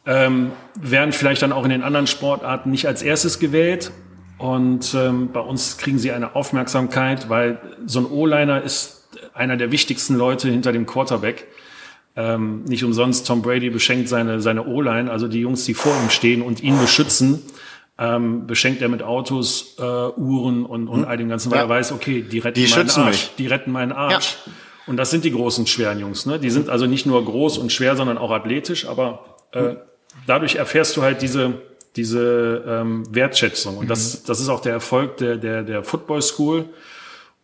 Ähm, werden vielleicht dann auch in den anderen Sportarten nicht als erstes gewählt. Und ähm, bei uns kriegen sie eine Aufmerksamkeit, weil so ein O-Liner ist einer der wichtigsten Leute hinter dem Quarterback. Ähm, nicht umsonst, Tom Brady beschenkt seine, seine O-Line, also die Jungs, die vor ihm stehen und ihn beschützen, ähm, beschenkt er mit Autos, äh, Uhren und, und all dem Ganzen, weil Ja. er weiß, okay, die retten Die meinen Arsch. mich. Die retten meinen Arsch. Und das sind die großen, schweren Jungs. Ne? Die sind also nicht nur groß und schwer, sondern auch athletisch, aber äh, dadurch erfährst du halt diese, diese ähm, Wertschätzung. Und das, das ist auch der Erfolg der, der, der Football School.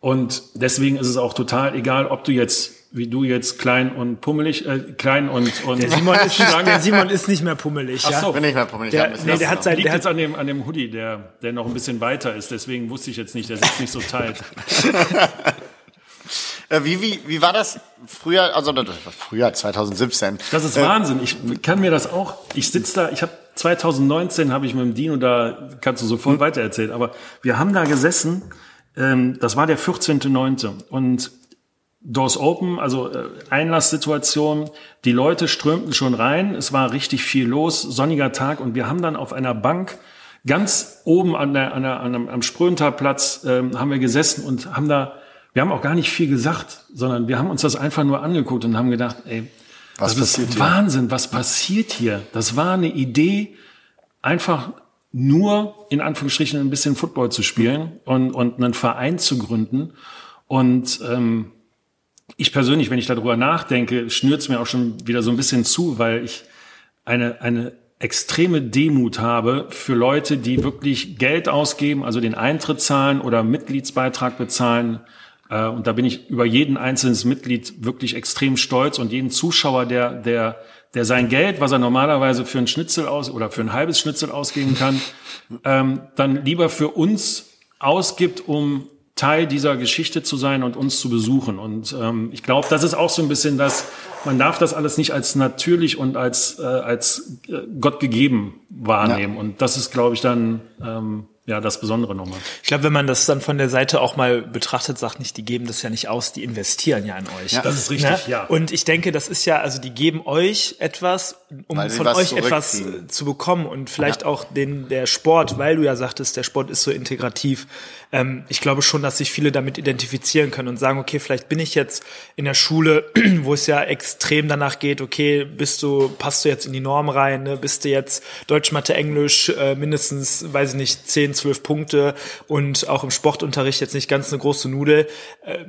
Und deswegen ist es auch total egal, ob du jetzt, wie du jetzt klein und pummelig, äh, klein und, und Der Simon, ist nicht, der Simon ist nicht mehr pummelig. Ja? so. Bin ich mal pummelig. Der- nee, der hat sein- liegt der jetzt an dem, an dem Hoodie, der, der noch ein bisschen weiter ist. Deswegen wusste ich jetzt nicht, der sitzt nicht so tight. (laughs) Äh, wie, wie, wie war das früher, also das war früher, 2017? Das ist Äh, Wahnsinn. Ich kann mir das auch. Ich sitze da. Ich habe 2019 habe ich mit dem Dino da. Kannst du sofort weitererzählen. Aber wir haben da gesessen. Ähm, das war der 14.9. und Doors Open, also äh, Einlasssituation. Die Leute strömten schon rein. Es war richtig viel los. Sonniger Tag und wir haben dann auf einer Bank ganz oben an der, an der, an dem, am Spröntalplatz ähm, haben wir gesessen und haben da. Wir haben auch gar nicht viel gesagt, sondern wir haben uns das einfach nur angeguckt und haben gedacht, ey, Was das passiert ist hier? Wahnsinn, was passiert hier? Das war eine Idee, einfach nur in Anführungsstrichen ein bisschen Football zu spielen und, und einen Verein zu gründen. Und ähm, ich persönlich, wenn ich darüber nachdenke, schnürt es mir auch schon wieder so ein bisschen zu, weil ich eine, eine extreme Demut habe für Leute, die wirklich Geld ausgeben, also den Eintritt zahlen oder Mitgliedsbeitrag bezahlen. Äh, und da bin ich über jeden einzelnen Mitglied wirklich extrem stolz und jeden Zuschauer, der, der, der sein Geld, was er normalerweise für ein Schnitzel aus oder für ein halbes Schnitzel ausgeben kann, (laughs) ähm, dann lieber für uns ausgibt, um Teil dieser Geschichte zu sein und uns zu besuchen. Und ähm, ich glaube, das ist auch so ein bisschen das, man darf das alles nicht als natürlich und als, äh, als äh, Gott gegeben wahrnehmen. Ja. Und das ist, glaube ich, dann ähm, ja das Besondere nochmal. Ich glaube, wenn man das dann von der Seite auch mal betrachtet, sagt nicht, die geben das ja nicht aus, die investieren ja in euch. Ja, das ist richtig, ne? ja. Und ich denke, das ist ja, also die geben euch etwas, um von euch etwas zu bekommen und vielleicht ja. auch den der Sport, weil du ja sagtest, der Sport ist so integrativ. Ähm, ich glaube schon, dass sich viele damit identifizieren können und sagen, okay, vielleicht bin ich jetzt in der Schule, (clears throat) wo es ja extrem danach geht, okay, bist du, passt du jetzt in die Norm rein, ne? bist du jetzt Deutsch, Mathe, Englisch äh, mindestens, weiß ich nicht, zehn 10, 12 Punkte und auch im Sportunterricht jetzt nicht ganz eine große Nudel. Äh,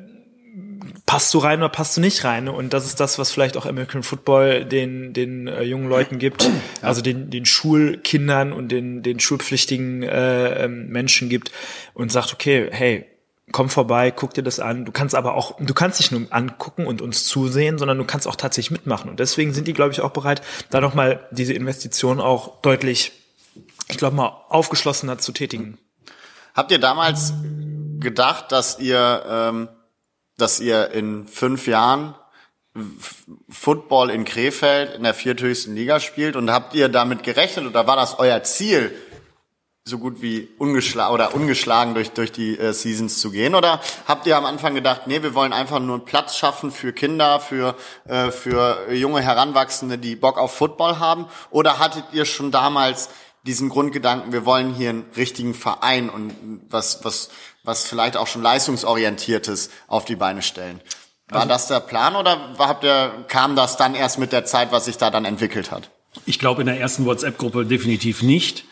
passt du rein oder passt du nicht rein? Und das ist das, was vielleicht auch American Football den, den äh, jungen Leuten gibt, also den, den Schulkindern und den, den schulpflichtigen äh, ähm, Menschen gibt und sagt, okay, hey, komm vorbei, guck dir das an. Du kannst aber auch, du kannst nicht nur angucken und uns zusehen, sondern du kannst auch tatsächlich mitmachen. Und deswegen sind die, glaube ich, auch bereit, da nochmal diese Investition auch deutlich ich glaube mal, aufgeschlossener zu tätigen. Habt ihr damals gedacht, dass ihr, ähm, dass ihr in fünf Jahren Football in Krefeld in der vierthöchsten Liga spielt? Und habt ihr damit gerechnet oder war das euer Ziel, so gut wie ungeschlagen oder ungeschlagen durch durch die äh, Seasons zu gehen? Oder habt ihr am Anfang gedacht, nee, wir wollen einfach nur einen Platz schaffen für Kinder, für äh, für junge Heranwachsende, die Bock auf Football haben? Oder hattet ihr schon damals diesen Grundgedanken, wir wollen hier einen richtigen Verein und was, was, was vielleicht auch schon leistungsorientiertes auf die Beine stellen. War also, das der Plan oder habt ihr, kam das dann erst mit der Zeit, was sich da dann entwickelt hat? Ich glaube in der ersten WhatsApp-Gruppe definitiv nicht.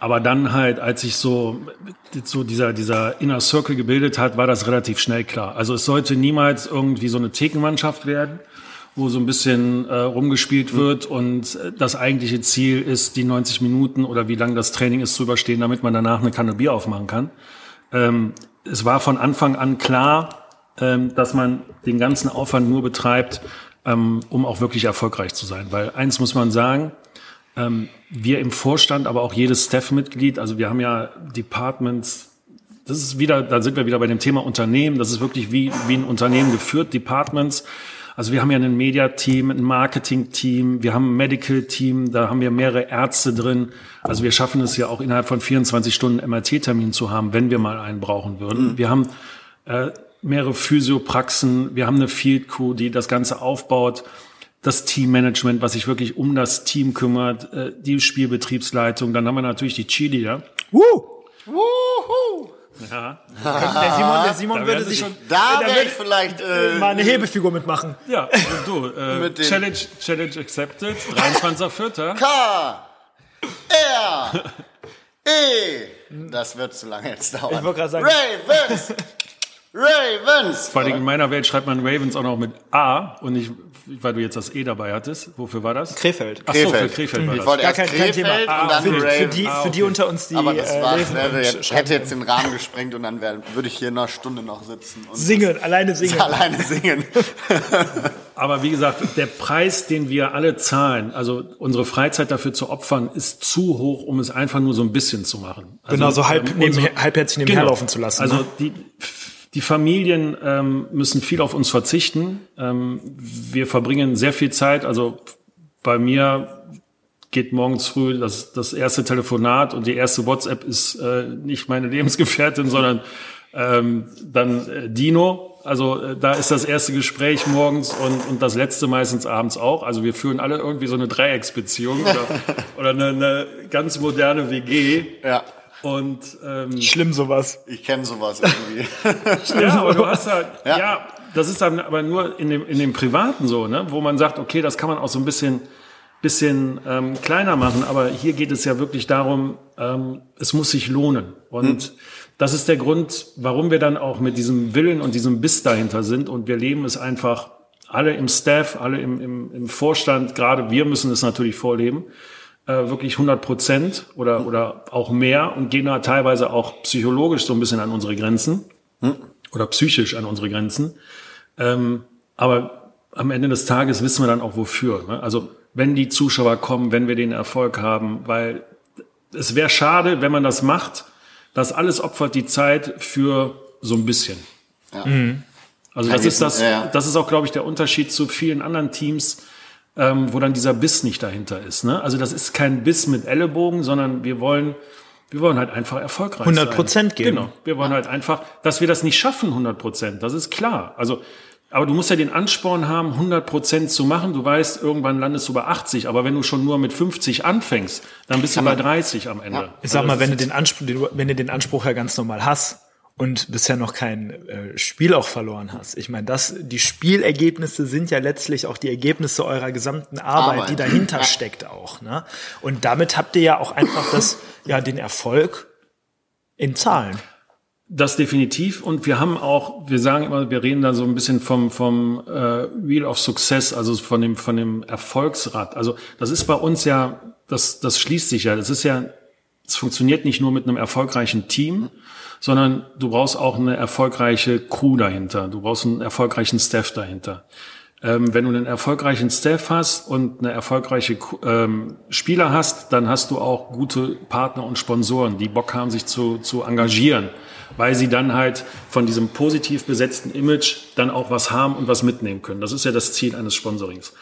Aber dann halt, als sich so, so dieser, dieser Inner Circle gebildet hat, war das relativ schnell klar. Also es sollte niemals irgendwie so eine Thekenmannschaft werden, wo so ein bisschen äh, rumgespielt wird und äh, das eigentliche Ziel ist, die 90 Minuten oder wie lang das Training ist zu überstehen, damit man danach eine Kanne Bier aufmachen kann. Ähm, es war von Anfang an klar, ähm, dass man den ganzen Aufwand nur betreibt, ähm, um auch wirklich erfolgreich zu sein. Weil eins muss man sagen, ähm, wir im Vorstand, aber auch jedes Staff-Mitglied, also wir haben ja Departments, das ist wieder, da sind wir wieder bei dem Thema Unternehmen, das ist wirklich wie, wie ein Unternehmen geführt, Departments, also wir haben ja ein Media-Team, ein Marketing-Team, wir haben ein Medical-Team, da haben wir mehrere Ärzte drin. Also wir schaffen es ja auch innerhalb von 24 Stunden MRT-Termin zu haben, wenn wir mal einen brauchen würden. Mhm. Wir haben äh, mehrere Physiopraxen, wir haben eine Field Crew, die das Ganze aufbaut das Teammanagement, was sich wirklich um das Team kümmert, äh, die Spielbetriebsleitung, dann haben wir natürlich die Cheerleader. Woo! Woohoo! Ja. Der Simon, der Simon würde sich schon, da wäre ich vielleicht äh, mal eine Hebefigur mitmachen. Ja, du, äh, Challenge, Challenge accepted, 23.04. K, R, E. Das wird zu lange jetzt dauern. Ich wollte gerade sagen. Ravens! Ravens! Vor allem in meiner Welt schreibt man Ravens auch noch mit A und nicht weil du jetzt das E dabei hattest. Wofür war das? Krefeld. Ach so, für Krefeld war das. Ich wollte erst Krefeld kein Thema. Ah, und dann für, für, die, ah, für die unter uns, die Aber das war, äh, wäre jetzt, hätte jetzt den Rahmen gesprengt und dann wär, würde ich hier eine Stunde noch sitzen. Und singen, das, alleine singen. (laughs) Alleine singen. (laughs) Aber wie gesagt, der Preis, den wir alle zahlen, also unsere Freizeit dafür zu opfern, ist zu hoch, um es einfach nur so ein bisschen zu machen. Also, genau, so halb, ähm, neben, unsere, halbherzig nebenher genau, laufen zu lassen. Also ne? die die Familien ähm, müssen viel auf uns verzichten. Ähm, wir verbringen sehr viel Zeit. Also bei mir geht morgens früh das, das erste Telefonat und die erste WhatsApp ist äh, nicht meine Lebensgefährtin, sondern ähm, dann äh, Dino. Also äh, da ist das erste Gespräch morgens und, und das letzte meistens abends auch. Also wir führen alle irgendwie so eine Dreiecksbeziehung oder, (laughs) oder eine, eine ganz moderne WG. Ja. Und ähm, schlimm sowas. Ich kenne sowas (laughs) irgendwie. ja, aber du hast halt, ja. ja. das ist dann aber nur in dem in dem privaten so, ne, wo man sagt, okay, das kann man auch so ein bisschen bisschen ähm, kleiner machen, aber hier geht es ja wirklich darum, ähm, es muss sich lohnen. Und hm. das ist der Grund, warum wir dann auch mit diesem Willen und diesem Biss dahinter sind. Und wir leben es einfach alle im Staff, alle im, im, im Vorstand, gerade wir müssen es natürlich vorleben, äh, wirklich 100 Prozent oder, oder auch mehr und gehen da teilweise auch psychologisch so ein bisschen an unsere Grenzen hm. oder psychisch an unsere Grenzen. Ähm, aber am Ende des Tages wissen wir dann auch wofür. Ne? Also wenn die Zuschauer kommen, wenn wir den Erfolg haben, weil es wäre schade, wenn man das macht, das alles opfert die Zeit für so ein bisschen. Ja. Mhm. Also das ist das, ja. das ist auch, glaube ich, der Unterschied zu vielen anderen Teams, ähm, wo dann dieser Biss nicht dahinter ist. Ne? Also das ist kein Biss mit Ellenbogen, sondern wir wollen, wir wollen halt einfach erfolgreich 100 Prozent geben. Genau. Wir wollen halt einfach, dass wir das nicht schaffen, 100 Prozent. Das ist klar. Also aber du musst ja den Ansporn haben, 100 Prozent zu machen. Du weißt, irgendwann landest du bei 80. Aber wenn du schon nur mit 50 anfängst, dann bist du bei 30 am Ende. Ja. Ich sag also mal, wenn du den Anspruch, wenn du den Anspruch ja ganz normal hast und bisher noch kein äh, Spiel auch verloren hast. Ich meine, das, die Spielergebnisse sind ja letztlich auch die Ergebnisse eurer gesamten Arbeit, Arbeit. die dahinter ja. steckt auch. Ne? Und damit habt ihr ja auch einfach das, ja, den Erfolg in Zahlen. Das definitiv. Und wir haben auch, wir sagen immer, wir reden da so ein bisschen vom, vom äh, Wheel of Success, also von dem, von dem Erfolgsrad. Also das ist bei uns ja, das, das schließt sich ja. Das ist ja, es funktioniert nicht nur mit einem erfolgreichen Team, sondern du brauchst auch eine erfolgreiche Crew dahinter. Du brauchst einen erfolgreichen Staff dahinter. Ähm, wenn du einen erfolgreichen Staff hast und eine erfolgreiche ähm, Spieler hast, dann hast du auch gute Partner und Sponsoren, die Bock haben, sich zu, zu engagieren weil sie dann halt von diesem positiv besetzten Image dann auch was haben und was mitnehmen können. Das ist ja das Ziel eines Sponsorings.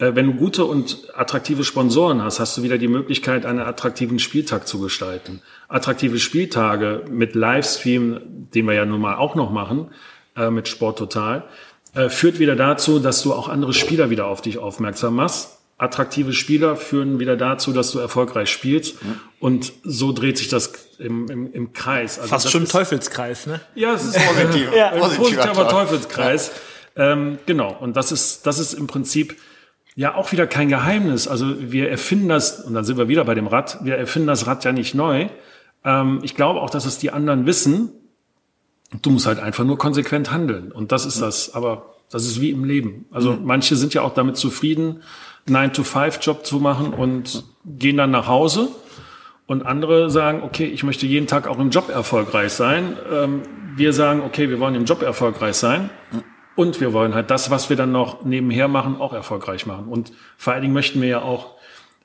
Äh, wenn du gute und attraktive Sponsoren hast, hast du wieder die Möglichkeit, einen attraktiven Spieltag zu gestalten. Attraktive Spieltage mit Livestream, den wir ja nun mal auch noch machen, äh, mit Sport Total, äh, führt wieder dazu, dass du auch andere Spieler wieder auf dich aufmerksam machst attraktive Spieler führen wieder dazu, dass du erfolgreich spielst. Ja. Und so dreht sich das im, im, im Kreis. Also Fast schon Teufelskreis, ne? Ja, es ist positiv. (laughs) ja. ein positiver Teufelskreis. Ja. Ähm, genau. Und das ist, das ist im Prinzip ja auch wieder kein Geheimnis. Also wir erfinden das, und dann sind wir wieder bei dem Rad, wir erfinden das Rad ja nicht neu. Ähm, ich glaube auch, dass es die anderen wissen. Du musst halt einfach nur konsequent handeln. Und das ist das. Aber das ist wie im Leben. Also mhm. manche sind ja auch damit zufrieden, 9-to-5-Job zu machen und gehen dann nach Hause. Und andere sagen, okay, ich möchte jeden Tag auch im Job erfolgreich sein. Ähm, wir sagen, okay, wir wollen im Job erfolgreich sein. Und wir wollen halt das, was wir dann noch nebenher machen, auch erfolgreich machen. Und vor allen Dingen möchten wir ja auch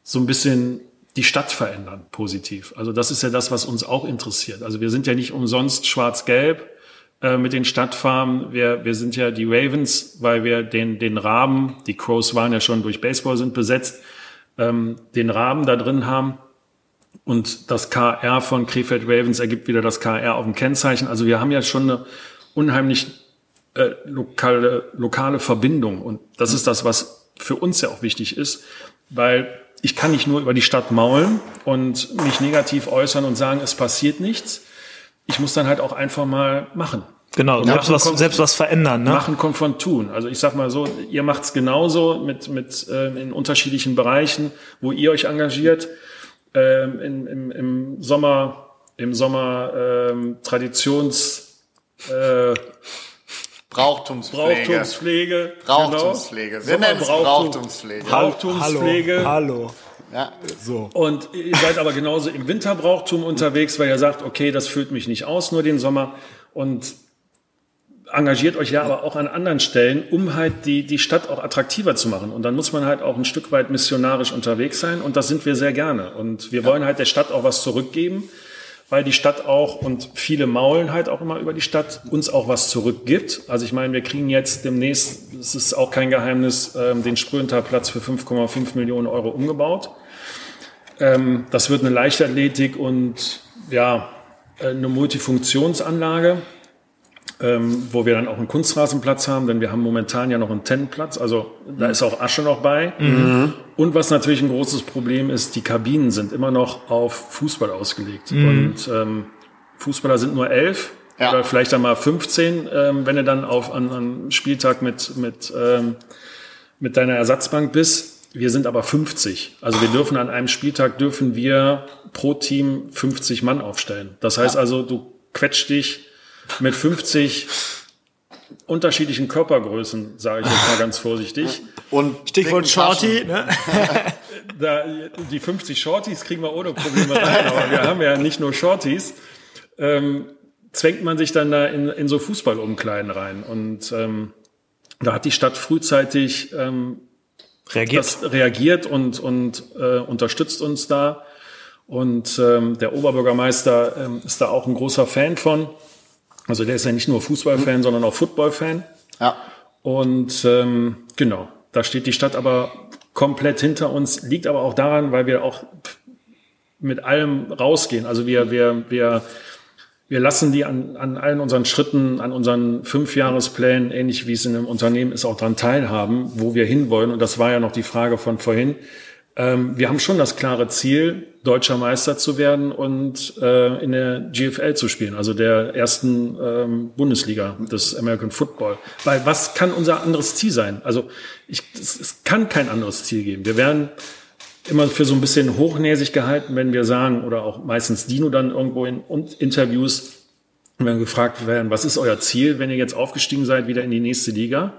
so ein bisschen die Stadt verändern, positiv. Also das ist ja das, was uns auch interessiert. Also wir sind ja nicht umsonst schwarz-gelb, äh, mit den Stadtfarmen. Wir, wir sind ja die Ravens, weil wir den, den Rahmen, die Crows waren ja schon durch Baseball sind besetzt, ähm, den Rahmen da drin haben. Und das KR von Krefeld Ravens ergibt wieder das KR auf dem Kennzeichen. Also wir haben ja schon eine unheimlich äh, lokale, lokale Verbindung. Und das ist das, was für uns ja auch wichtig ist, weil ich kann nicht nur über die Stadt maulen und mich negativ äußern und sagen, es passiert nichts, ich muss dann halt auch einfach mal machen. Genau, ja, selbst, was, selbst was verändern. Ne? Machen kommt von tun. Also ich sag mal so, ihr macht's genauso mit, mit äh, in unterschiedlichen Bereichen, wo ihr euch engagiert. Ähm, in, im, Im Sommer, im Sommer ähm, Traditions äh, Brauchtumspflege. Brauchtumspflege. Brauchtumspflege. Genau. Wir nennen es Brauchtumspflege. Brauchtumspflege. Hallo. Hallo. Ja. So. Und ihr seid aber genauso im Winterbrauchtum unterwegs, weil ihr sagt, okay, das füllt mich nicht aus, nur den Sommer. Und engagiert euch ja aber auch an anderen Stellen, um halt die, die Stadt auch attraktiver zu machen. Und dann muss man halt auch ein Stück weit missionarisch unterwegs sein. Und das sind wir sehr gerne. Und wir ja. wollen halt der Stadt auch was zurückgeben, weil die Stadt auch und viele maulen halt auch immer über die Stadt, uns auch was zurückgibt. Also ich meine, wir kriegen jetzt demnächst, es ist auch kein Geheimnis, ähm, den Sprönterplatz für 5,5 Millionen Euro umgebaut. Ähm, das wird eine Leichtathletik und ja, eine Multifunktionsanlage ähm, wo wir dann auch einen Kunstrasenplatz haben, denn wir haben momentan ja noch einen Tennisplatz, also da ist auch Asche noch bei. Mhm. Und was natürlich ein großes Problem ist, die Kabinen sind immer noch auf Fußball ausgelegt. Mhm. Und ähm, Fußballer sind nur elf ja. oder vielleicht einmal 15, ähm, wenn du dann auf an, an Spieltag mit mit ähm, mit deiner Ersatzbank bist. wir sind aber 50. Also wir dürfen an einem Spieltag dürfen wir pro Team 50 Mann aufstellen. Das heißt also, du quetscht dich mit 50 unterschiedlichen Körpergrößen, sage ich jetzt mal ganz vorsichtig. Und Stichwort Shorty, ne? (laughs) da, die 50 Shorties kriegen wir ohne Probleme rein, aber wir haben ja nicht nur Shorties. Ähm, zwängt man sich dann da in, in so Fußballumkleiden rein. Und ähm, da hat die Stadt frühzeitig ähm, reagiert, reagiert und, und äh, unterstützt uns da. Und ähm, der Oberbürgermeister ähm, ist da auch ein großer Fan von. Also der ist ja nicht nur Fußballfan, mhm. sondern auch Footballfan. Ja. Und ähm, genau, da steht die Stadt aber komplett hinter uns, liegt aber auch daran, weil wir auch mit allem rausgehen. Also wir, wir, wir, wir lassen die an, an allen unseren Schritten, an unseren Fünfjahresplänen, ähnlich wie es in einem Unternehmen ist, auch daran teilhaben, wo wir hinwollen. Und das war ja noch die Frage von vorhin. Ähm, wir haben schon das klare Ziel, deutscher Meister zu werden und äh, in der GFL zu spielen, also der ersten ähm, Bundesliga des American Football. Weil was kann unser anderes Ziel sein? Also ich, es, es kann kein anderes Ziel geben. Wir werden immer für so ein bisschen hochnäsig gehalten, wenn wir sagen, oder auch meistens Dino dann irgendwo in Interviews, wenn wir gefragt werden, was ist euer Ziel, wenn ihr jetzt aufgestiegen seid, wieder in die nächste Liga?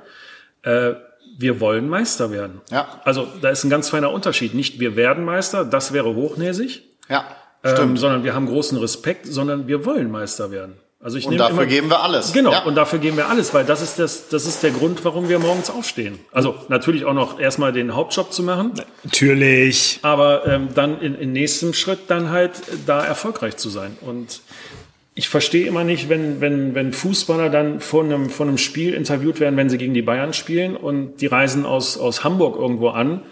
Äh, wir wollen Meister werden. Ja. Also da ist ein ganz feiner Unterschied. Nicht wir werden Meister, das wäre hochnäsig. Ja. Ähm, sondern wir haben großen Respekt, sondern wir wollen Meister werden. Also ich und dafür immer, geben wir alles. Genau, ja. und dafür geben wir alles, weil das ist, das, das ist der Grund, warum wir morgens aufstehen. Also natürlich auch noch erstmal den Hauptjob zu machen. Natürlich. Aber ähm, dann in, in nächstem Schritt dann halt da erfolgreich zu sein. Und ich verstehe immer nicht, wenn, wenn, wenn Fußballer dann vor einem, vor einem Spiel interviewt werden, wenn sie gegen die Bayern spielen und die reisen aus, aus Hamburg irgendwo an,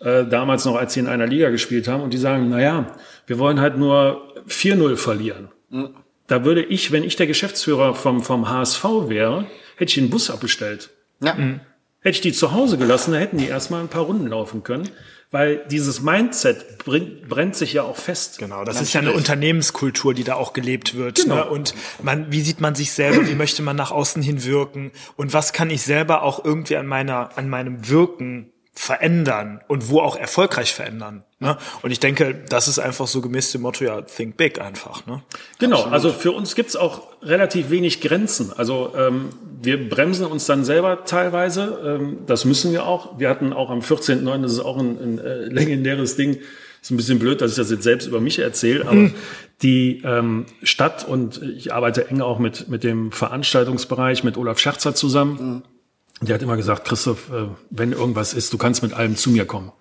äh, damals noch, als sie in einer Liga gespielt haben, und die sagen, na ja, wir wollen halt nur 4-0 verlieren. Mhm. Da würde ich, wenn ich der Geschäftsführer vom, vom HSV wäre, hätte ich den Bus abbestellt. Ja. Mhm. Hätte ich die zu Hause gelassen, da hätten die erstmal ein paar Runden laufen können weil dieses Mindset brennt, brennt sich ja auch fest. Genau, das ist ja eine Unternehmenskultur, die da auch gelebt wird. Genau. Ne? Und man, wie sieht man sich selber, wie möchte man nach außen hin wirken und was kann ich selber auch irgendwie an meiner, an meinem Wirken verändern und wo auch erfolgreich verändern. Ne? Und ich denke, das ist einfach so gemäß dem Motto, ja, think big einfach. Ne? Genau, Absolut. also für uns gibt's auch relativ wenig Grenzen. Also ähm, wir bremsen uns dann selber teilweise, ähm, das müssen wir auch. Wir hatten auch am 14.9., das ist auch ein, ein äh, (laughs) legendäres Ding, ist ein bisschen blöd, dass ich das jetzt selbst über mich erzähle, aber mhm. die ähm, Stadt und ich arbeite eng auch mit, mit dem Veranstaltungsbereich, mit Olaf Scherzer zusammen. Mhm der hat immer gesagt, Christoph, äh, wenn irgendwas ist, du kannst mit allem zu mir kommen.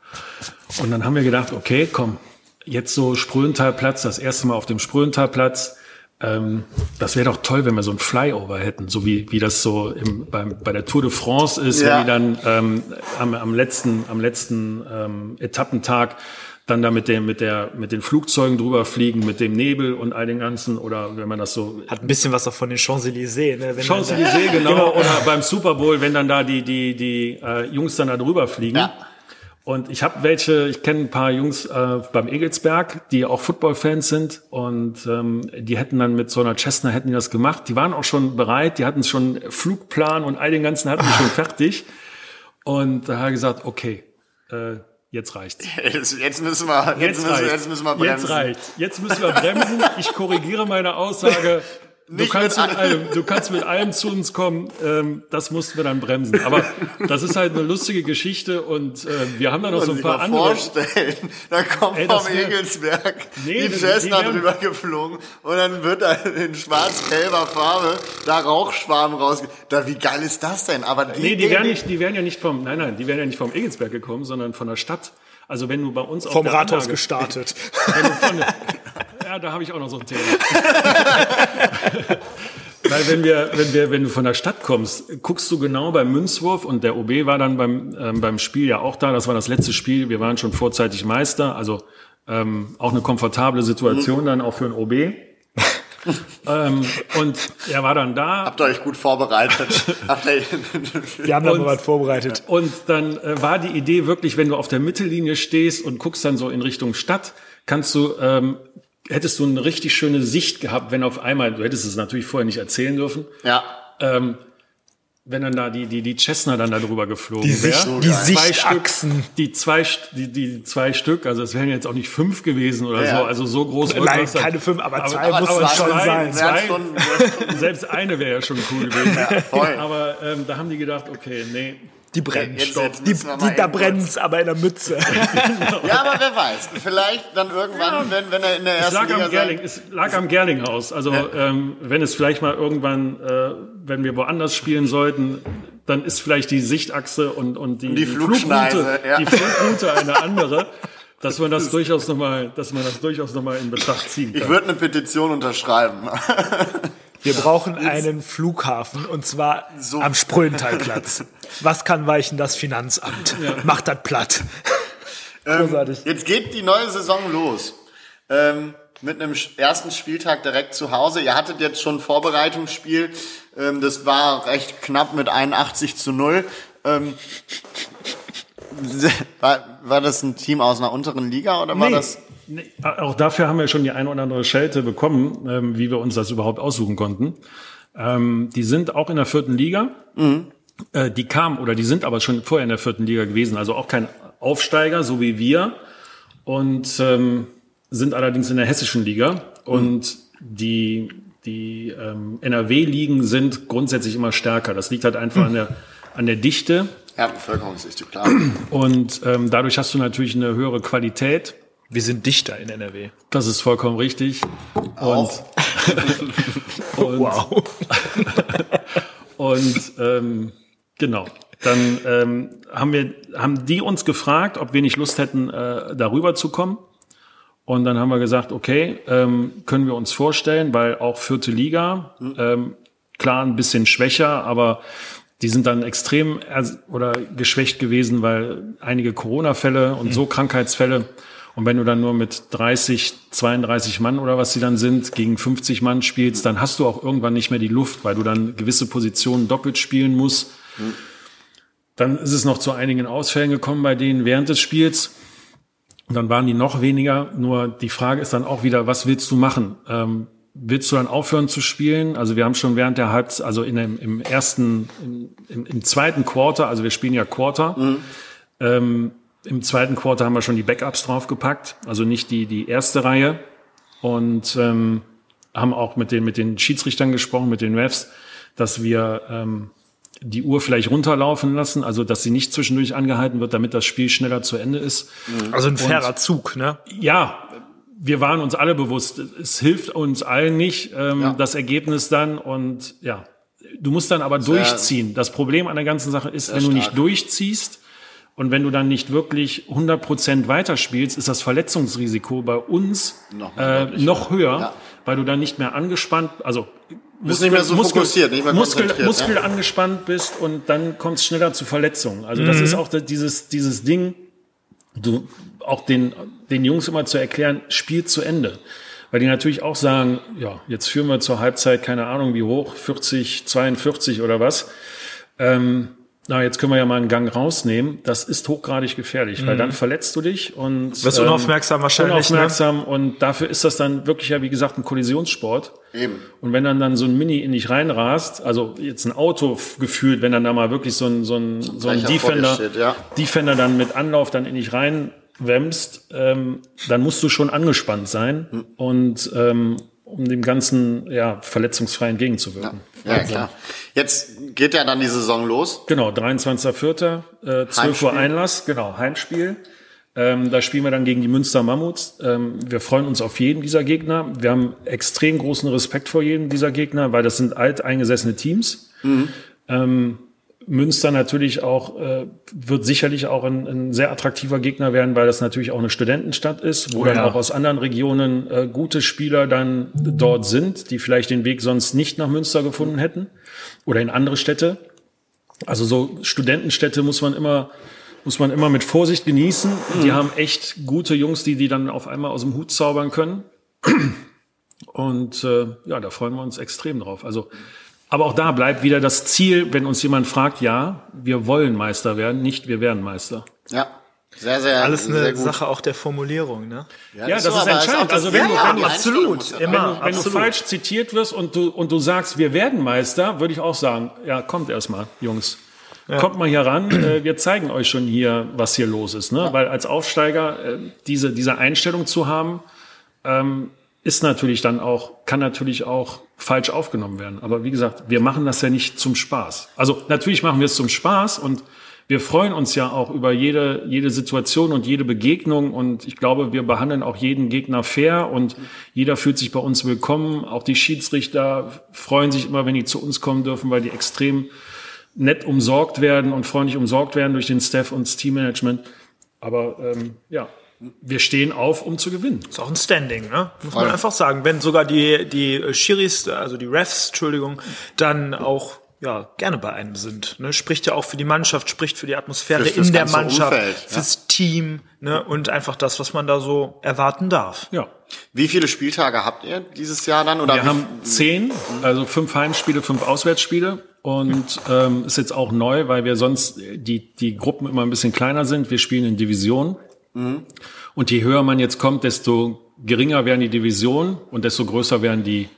Und dann haben wir gedacht, okay, komm, jetzt so Spröhenthalplatz, das erste Mal auf dem Spröhenthalplatz. Ähm, das wäre doch toll, wenn wir so ein Flyover hätten, so wie, wie das so im, beim, bei der Tour de France ist, ja. wenn die dann ähm, am, am letzten, am letzten ähm, Etappentag dann da mit dem mit der mit den Flugzeugen drüber fliegen, mit dem Nebel und all den ganzen oder wenn man das so hat ein bisschen was auch von den Champs-Élysées, ne? Champs-Élysées genau, genau oder beim Super Bowl, wenn dann da die die die äh, Jungs dann da drüber fliegen. Ja. Und ich habe welche, ich kenne ein paar Jungs äh, beim Egelsberg, die auch Football-Fans sind und ähm, die hätten dann mit so einer Cessna hätten die das gemacht. Die waren auch schon bereit, die hatten schon Flugplan und all den ganzen hatten die schon (laughs) fertig. Und da habe ich gesagt, okay, äh, Jetzt reicht's. (laughs) Jetzt müssen wir, jetzt, jetzt, müssen, jetzt müssen wir bremsen. Jetzt reicht. Jetzt müssen wir bremsen. Ich korrigiere meine Aussage. (laughs) Du kannst, mit allem, du kannst mit allem zu uns kommen, ähm, das mussten wir dann bremsen. Aber das ist halt eine lustige Geschichte und äh, wir haben da noch so ein paar andere. vorstellen, (laughs) da kommt Ey, vom Egelsberg nee, die Cessna drüber geflogen und dann wird da in schwarz-gelber Farbe da Rauchschwarm raus. Da, wie geil ist das denn? Aber die, nee, die, wären nicht, die wären ja nicht vom, nein, nein, die wären ja nicht vom Egelsberg gekommen, sondern von der Stadt. Also wenn du bei uns vom Rathaus Anlage, gestartet. (laughs) Von, ja, da habe ich auch noch so ein Thema. (laughs) Weil wenn wir, wenn wir, wenn du von der Stadt kommst, guckst du genau beim Münzwurf und der OB war dann beim, ähm, beim Spiel ja auch da. Das war das letzte Spiel. Wir waren schon vorzeitig Meister, also ähm, auch eine komfortable Situation dann auch für ein OB. (laughs) ähm, und er war dann da. Habt ihr euch gut vorbereitet? (laughs) Wir haben da mal was vorbereitet. Und dann äh, war die Idee wirklich, wenn du auf der Mittellinie stehst und guckst dann so in Richtung Stadt, kannst du ähm, hättest du eine richtig schöne Sicht gehabt, wenn auf einmal, du hättest es natürlich vorher nicht erzählen dürfen. Ja. Ähm, wenn dann da die, die, die Cessna dann da drüber geflogen Die, Sicht, wäre. die Zwei Sichtachsen. Stück, die zwei, die, die zwei Stück, also es wären jetzt auch nicht fünf gewesen oder Ja. so, also so groß Nein, keine fünf, aber zwei aber, muss aber es schon zwei, sein. Zwei, schon- selbst eine wäre ja schon cool gewesen. voll. Aber ähm, da haben die gedacht, okay, nee, Die brennen. Jetzt die, die, da brennt's aber in der Mütze. (laughs) Ja, aber wer weiß. Vielleicht dann irgendwann, wenn, wenn er in der Es ersten lag Liga am Gerling, es lag am Gerlinghaus. Also ähm, wenn es vielleicht mal irgendwann, äh, wenn wir woanders spielen sollten, dann ist vielleicht die Sichtachse und, und die, die Flugschneise, Flugroute, ja. die Flugroute eine andere, (laughs) dass man das durchaus nochmal, dass man das durchaus noch mal in Betracht ziehen Ich kann. würde eine Petition unterschreiben. (laughs) Wir brauchen einen Flughafen und zwar So. am Spröhenthalplatz. Was kann weichen das Finanzamt? Macht das platt. Großartig. Jetzt geht die neue Saison los. Ähm, mit einem ersten Spieltag direkt zu Hause. Ihr hattet jetzt schon ein Vorbereitungsspiel. Ähm, das war recht knapp mit 81 zu 0. Ähm, (laughs) war, war das ein Team aus einer unteren Liga oder war Nee, das? Auch dafür haben wir schon die eine oder andere Schelte bekommen, ähm, wie wir uns das überhaupt aussuchen konnten. Ähm, die sind auch in der vierten Liga. Äh, die kamen oder die sind aber schon vorher in der vierten Liga gewesen, also auch kein Aufsteiger, so wie wir. Und ähm, sind allerdings in der hessischen Liga. Und die, die ähm, NRW-Ligen sind grundsätzlich immer stärker. Das liegt halt einfach an der, an der Dichte. Ja, Bevölkerungsdichte, klar. Und ähm, dadurch hast du natürlich eine höhere Qualität. Wir sind Dichter in NRW. Das ist vollkommen richtig. Auch. (laughs) Und, Wow. (laughs) und ähm, genau. Dann ähm, haben wir, haben die uns gefragt, ob wir nicht Lust hätten, äh, darüber zu kommen. Und dann haben wir gesagt, okay, ähm, können wir uns vorstellen, weil auch vierte Liga, ähm, klar ein bisschen schwächer, aber die sind dann extrem ers- oder geschwächt gewesen, weil einige Corona-Fälle und so Krankheitsfälle. Und wenn du dann nur mit 30, 32 Mann oder was sie dann sind, gegen 50 Mann spielst, dann hast du auch irgendwann nicht mehr die Luft, weil du dann gewisse Positionen doppelt spielen musst. Dann ist es noch zu einigen Ausfällen gekommen bei denen während des Spiels. Und dann waren die noch weniger. Nur die Frage ist dann auch wieder, was willst du machen? Ähm, willst du dann aufhören zu spielen? Also wir haben schon während der Halbzeit, also in dem, im ersten, im, im, im zweiten Quarter, also wir spielen ja Quarter. Ähm, Im zweiten Quarter haben wir schon die Backups draufgepackt, also nicht die, die erste Reihe. Und ähm, haben auch mit den, mit den Schiedsrichtern gesprochen, mit den Refs, dass wir ähm, die Uhr vielleicht runterlaufen lassen, also dass sie nicht zwischendurch angehalten wird, damit das Spiel schneller zu Ende ist. Also ein fairer Zug, ne? Ja, wir waren uns alle bewusst, es hilft uns allen nicht, ähm, Ja. das Ergebnis dann und ja, du musst dann aber durchziehen. Das Problem an der ganzen Sache ist, wenn du stark. nicht durchziehst und wenn du dann nicht wirklich 100% weiterspielst, ist das Verletzungsrisiko bei uns Noch äh, noch höher, Ja. weil du dann nicht mehr angespannt, also Bist nicht mehr so fokussiert, nicht mehr Muskel, konzentriert, Muskel ja. angespannt bist und dann kommt es schneller zu Verletzungen. Also das ist auch dieses, dieses Ding, du auch den, den Jungs immer zu erklären, spielt zu Ende. Weil die natürlich auch sagen, ja, jetzt führen wir zur Halbzeit, keine Ahnung wie hoch, 40, 42 oder was. Ähm, na, jetzt können wir ja mal einen Gang rausnehmen. Das ist hochgradig gefährlich, weil dann verletzt du dich und ähm, Wirst unaufmerksam wahrscheinlich, ne? Unaufmerksam und dafür ist das dann wirklich ja, wie gesagt, ein Kollisionssport. Eben. Und wenn dann dann so ein Mini in dich reinrast, also jetzt ein Auto gefühlt, wenn dann da mal wirklich so ein, so ein, so ein Defender, steht, ja. Defender dann mit Anlauf dann in dich reinwämmst, ähm, dann musst du schon angespannt sein Hm. und ähm, um dem Ganzen ja verletzungsfrei entgegenzuwirken. Ja, klar. Jetzt geht ja dann die Saison los. Genau, 23.04., äh, 12 Uhr Heimspiel. Einlass, genau, Heimspiel. Ähm, da spielen wir dann gegen die Münster Mammuts. Ähm, wir freuen uns auf jeden dieser Gegner. Wir haben extrem großen Respekt vor jedem dieser Gegner, weil das sind alteingesessene Teams. Ähm, Münster natürlich auch, äh, wird sicherlich auch ein, ein sehr attraktiver Gegner werden, weil das natürlich auch eine Studentenstadt ist, wo dann ja. auch aus anderen Regionen äh, gute Spieler dann dort sind, die vielleicht den Weg sonst nicht nach Münster gefunden hätten oder in andere Städte. Also so Studentenstädte muss man immer muss man immer mit Vorsicht genießen. Die haben echt gute Jungs, die die dann auf einmal aus dem Hut zaubern können. Und äh, ja, da freuen wir uns extrem drauf. Also, aber auch da bleibt wieder das Ziel, wenn uns jemand fragt, ja, wir wollen Meister werden, nicht wir werden Meister. Ja. Sehr, sehr, Alles eine sehr gut. Sache auch der Formulierung, ne? Ja, das so, ist entscheidend. das- Also wenn ja, du- ja, wenn du- absolut, ja- immer. Wenn du, wenn du absolut. falsch zitiert wirst und du, und du sagst, wir werden Meister, würde ich auch sagen, ja, kommt erst mal, Jungs. Kommt mal hier ran, äh, wir zeigen euch schon hier, was hier los ist. Ne? Weil als Aufsteiger äh, diese, diese Einstellung zu haben, ähm, ist natürlich dann auch, kann natürlich auch falsch aufgenommen werden. Aber wie gesagt, wir machen das ja nicht zum Spaß. Also natürlich machen wir es zum Spaß und wir freuen uns ja auch über jede, jede Situation und jede Begegnung und ich glaube, wir behandeln auch jeden Gegner fair und jeder fühlt sich bei uns willkommen. Auch die Schiedsrichter freuen sich immer, wenn die zu uns kommen dürfen, weil die extrem nett umsorgt werden und freundlich umsorgt werden durch den Staff und das Teammanagement. Aber ähm, ja, wir stehen auf, um zu gewinnen. Ist auch ein Standing, ne? Muss Voll. man einfach sagen. Wenn sogar die, die Schiris, also die Refs, Entschuldigung, dann auch ja, gerne bei einem sind. Ne? Spricht ja auch für die Mannschaft, spricht für die Atmosphäre Für- fürs in der Mannschaft, Umfeld, ja. fürs Team ne? und einfach das, was man da so erwarten darf. Ja. Wie viele Spieltage habt ihr dieses Jahr dann? Oder Wir haben zehn, also fünf Heimspiele, fünf Auswärtsspiele. Und ähm, ist jetzt auch neu, weil wir sonst die, die Gruppen immer ein bisschen kleiner sind. Wir spielen in Divisionen. Und je höher man jetzt kommt, desto geringer werden die Divisionen und desto größer werden die,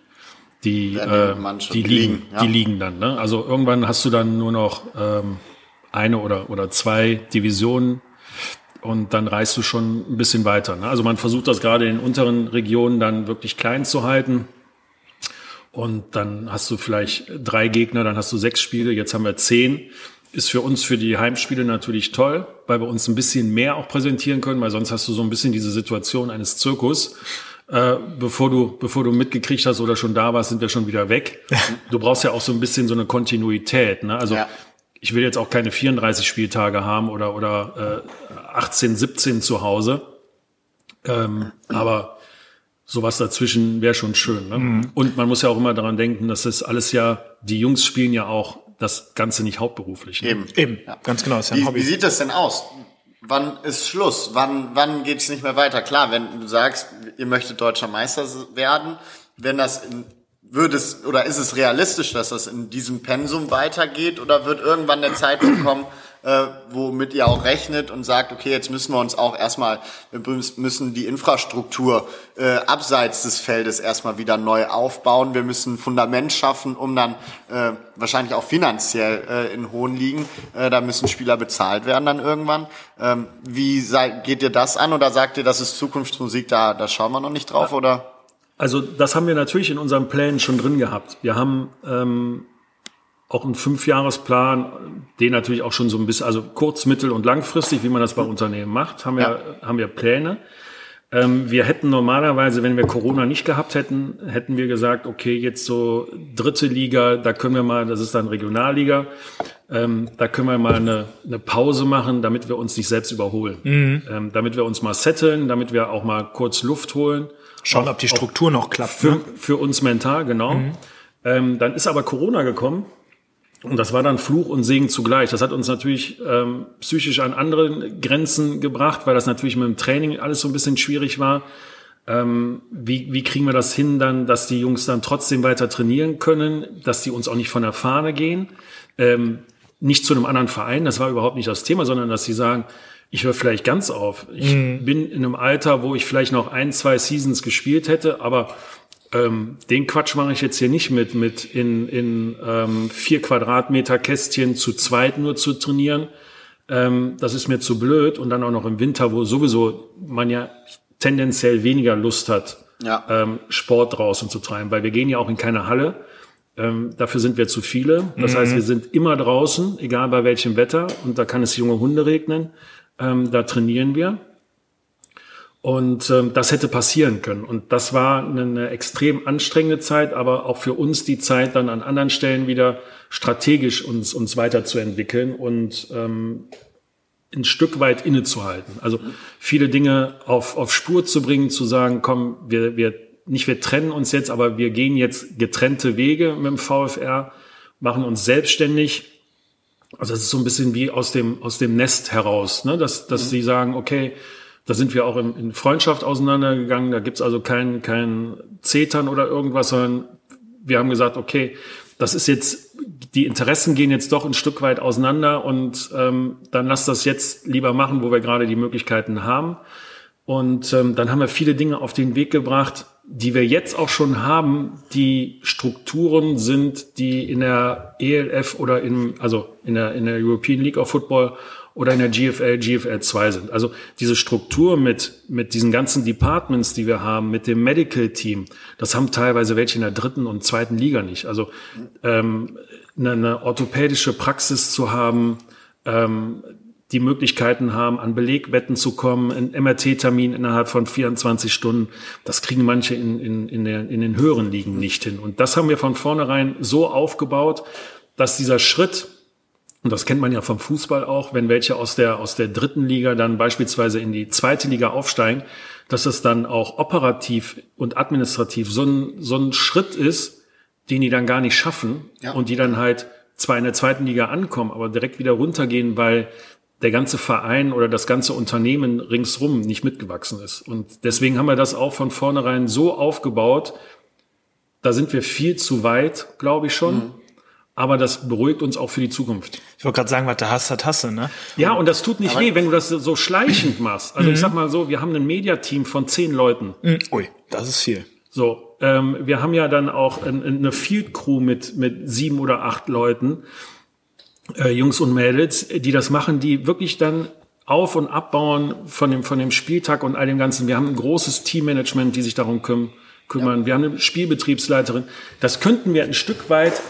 die, äh, die Ligen, Ligen, ja. die Ligen dann. Ne? Also irgendwann hast du dann nur noch ähm, eine oder, oder zwei Divisionen und dann reist du schon ein bisschen weiter. Ne? Also man versucht das gerade in den unteren Regionen dann wirklich klein zu halten. Und dann hast du vielleicht drei Gegner, dann hast du sechs Spiele, jetzt haben wir zehn. Ist für uns für die Heimspiele natürlich toll, weil wir uns ein bisschen mehr auch präsentieren können, weil sonst hast du so ein bisschen diese Situation eines Zirkus. Äh, bevor du, bevor du mitgekriegt hast oder schon da warst, sind wir schon wieder weg. (laughs) Du brauchst ja auch so ein bisschen so eine Kontinuität. Ne? Also Ja. ich will jetzt auch keine 34 Spieltage haben oder, oder äh, 18, 17 zu Hause. Ähm, aber sowas dazwischen wäre schon schön. Ne? Und man muss ja auch immer daran denken, dass das alles ja, die Jungs spielen ja auch das Ganze nicht hauptberuflich. Ne? Eben. Eben, ganz genau, ist ja ein Wie, Hobby. wie sieht das denn aus? Wann ist Schluss? Wann, wann geht's nicht mehr weiter? Klar, wenn du sagst, ihr möchtet deutscher Meister werden, wenn das in, würde es oder ist es realistisch, dass das in diesem Pensum weitergeht oder wird irgendwann der Zeitpunkt kommen, äh, womit ihr auch rechnet und sagt, okay, jetzt müssen wir uns auch erstmal, wir müssen die Infrastruktur äh, abseits des Feldes erstmal wieder neu aufbauen. Wir müssen ein Fundament schaffen, um dann äh, wahrscheinlich auch finanziell äh, in hohen Ligen, äh, da müssen Spieler bezahlt werden dann irgendwann. Ähm, wie geht ihr das an oder sagt ihr, das ist Zukunftsmusik, da, da schauen wir noch nicht drauf oder? Also das haben wir natürlich in unseren Plänen schon drin gehabt. Wir haben ähm, auch einen Fünfjahresplan, den natürlich auch schon so ein bisschen, also kurz-, mittel- und langfristig, wie man das bei Unternehmen macht, haben wir, haben wir Pläne. Ähm, wir hätten normalerweise, wenn wir Corona nicht gehabt hätten, hätten wir gesagt, okay, jetzt so dritte Liga, da können wir mal, das ist dann Regionalliga, ähm, da können wir mal eine, eine Pause machen, damit wir uns nicht selbst überholen. Ähm, damit wir uns mal setteln, damit wir auch mal kurz Luft holen. Schauen, ob die Struktur noch klappt. Für, Ne? für uns mental, genau. Ähm, dann ist aber Corona gekommen. Und das war dann Fluch und Segen zugleich. Das hat uns natürlich ähm, psychisch an anderen Grenzen gebracht, weil das natürlich mit dem Training alles so ein bisschen schwierig war. Ähm, wie, wie kriegen wir das hin dann, dass die Jungs dann trotzdem weiter trainieren können, dass die uns auch nicht von der Fahne gehen, ähm, nicht zu einem anderen Verein, das war überhaupt nicht das Thema, sondern dass sie sagen, ich höre vielleicht ganz auf. Ich bin in einem Alter, wo ich vielleicht noch ein, zwei Seasons gespielt hätte, aber ähm, den Quatsch mache ich jetzt hier nicht mit, mit in, in ähm, vier Quadratmeter Kästchen zu zweit nur zu trainieren. Ähm, das ist mir zu blöd. Und dann auch noch im Winter, wo sowieso man ja tendenziell weniger Lust hat, Ja. ähm, Sport draußen zu treiben, weil wir gehen ja auch in keine Halle. Ähm, dafür sind wir zu viele. Das heißt, wir sind immer draußen, egal bei welchem Wetter. Und da kann es junge Hunde regnen. Ähm, da trainieren wir. Und ähm, das hätte passieren können. Und das war eine, eine extrem anstrengende Zeit, aber auch für uns die Zeit, dann an anderen Stellen wieder strategisch uns, uns weiterzuentwickeln und ähm, ein Stück weit innezuhalten. Also viele Dinge auf, auf Spur zu bringen, zu sagen, komm, wir, wir, nicht wir trennen uns jetzt, aber wir gehen jetzt getrennte Wege mit dem VfR, machen uns selbstständig. Also das ist so ein bisschen wie aus dem, aus dem Nest heraus, ne? dass, dass sie sagen, okay, da sind wir auch in, in Freundschaft auseinandergegangen, da gibt's also kein, kein Zetern oder irgendwas, sondern wir haben gesagt, okay, das ist jetzt die Interessen gehen jetzt doch ein Stück weit auseinander und ähm, dann lass das jetzt lieber machen, wo wir gerade die Möglichkeiten haben. Und ähm, dann haben wir viele Dinge auf den Weg gebracht, die wir jetzt auch schon haben, die Strukturen sind, die in der ELF oder in, also in der, in der European League of Football oder in der GFL, GFL 2 sind. Also diese Struktur mit, mit diesen ganzen Departments, die wir haben, mit dem Medical Team, das haben teilweise welche in der dritten und zweiten Liga nicht. Also ähm, eine, eine orthopädische Praxis zu haben, ähm, die Möglichkeiten haben, an Belegwetten zu kommen, ein MRT-Termin innerhalb von 24 Stunden. Das kriegen manche in, in, in, der, in den höheren Ligen nicht hin. Und das haben wir von vornherein so aufgebaut, dass dieser Schritt, und das kennt man ja vom Fußball auch, wenn welche aus der, aus der dritten Liga dann beispielsweise in die zweite Liga aufsteigen, dass es dann auch operativ und administrativ so ein, so ein Schritt ist, den die dann gar nicht schaffen ja. und die dann halt zwar in der zweiten Liga ankommen, aber direkt wieder runtergehen, weil der ganze Verein oder das ganze Unternehmen ringsrum nicht mitgewachsen ist. Und deswegen haben wir das auch von vornherein so aufgebaut. Da sind wir viel zu weit, glaube ich schon. Mhm. Aber das beruhigt uns auch für die Zukunft. Ich wollte gerade sagen, was der Hass hat, hasse, ne? Ja, und das tut nicht Aber weh, wenn du das so schleichend machst. Also mhm. ich sag mal so, wir haben ein Mediateam von zehn Leuten. Mhm. Ui, das ist viel. So, ähm, wir haben ja dann auch eine Field Crew mit, mit sieben oder acht Leuten äh, Jungs und Mädels, die das machen, die wirklich dann auf- und abbauen von dem, von dem Spieltag und all dem Ganzen. Wir haben ein großes Teammanagement, die sich darum küm kümmern. Ja. Wir haben eine Spielbetriebsleiterin. Das könnten wir ein Stück weit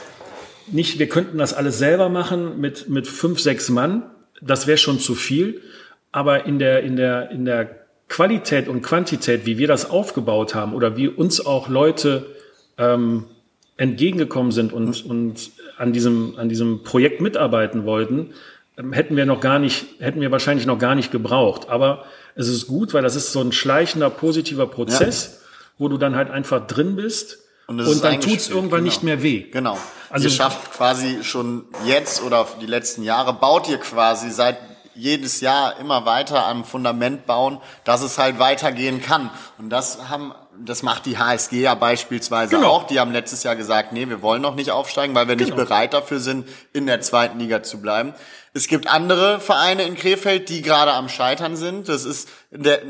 nicht, wir könnten das alles selber machen mit, mit fünf, sechs Mann. Das wäre schon zu viel. Aber in der, in der, in der Qualität und Quantität, wie wir das aufgebaut haben oder wie uns auch Leute ähm, entgegengekommen sind und, und an diesem, an diesem Projekt mitarbeiten wollten, ähm, hätten wir noch gar nicht, hätten wir wahrscheinlich noch gar nicht gebraucht. Aber es ist gut, weil das ist so ein schleichender, positiver Prozess, ja. wo du dann halt einfach drin bist. Und, und dann tut's irgendwann genau. nicht mehr weh. Genau. Also ihr schafft quasi schon jetzt oder die letzten Jahre, baut ihr quasi seit jedes Jahr immer weiter am Fundament bauen, dass es halt weitergehen kann. Und das haben das macht die HSG ja beispielsweise genau. auch. Die haben letztes Jahr gesagt, nee, wir wollen noch nicht aufsteigen, weil wir genau. nicht bereit dafür sind, in der zweiten Liga zu bleiben. Es gibt andere Vereine in Krefeld, die gerade am Scheitern sind. Das ist in der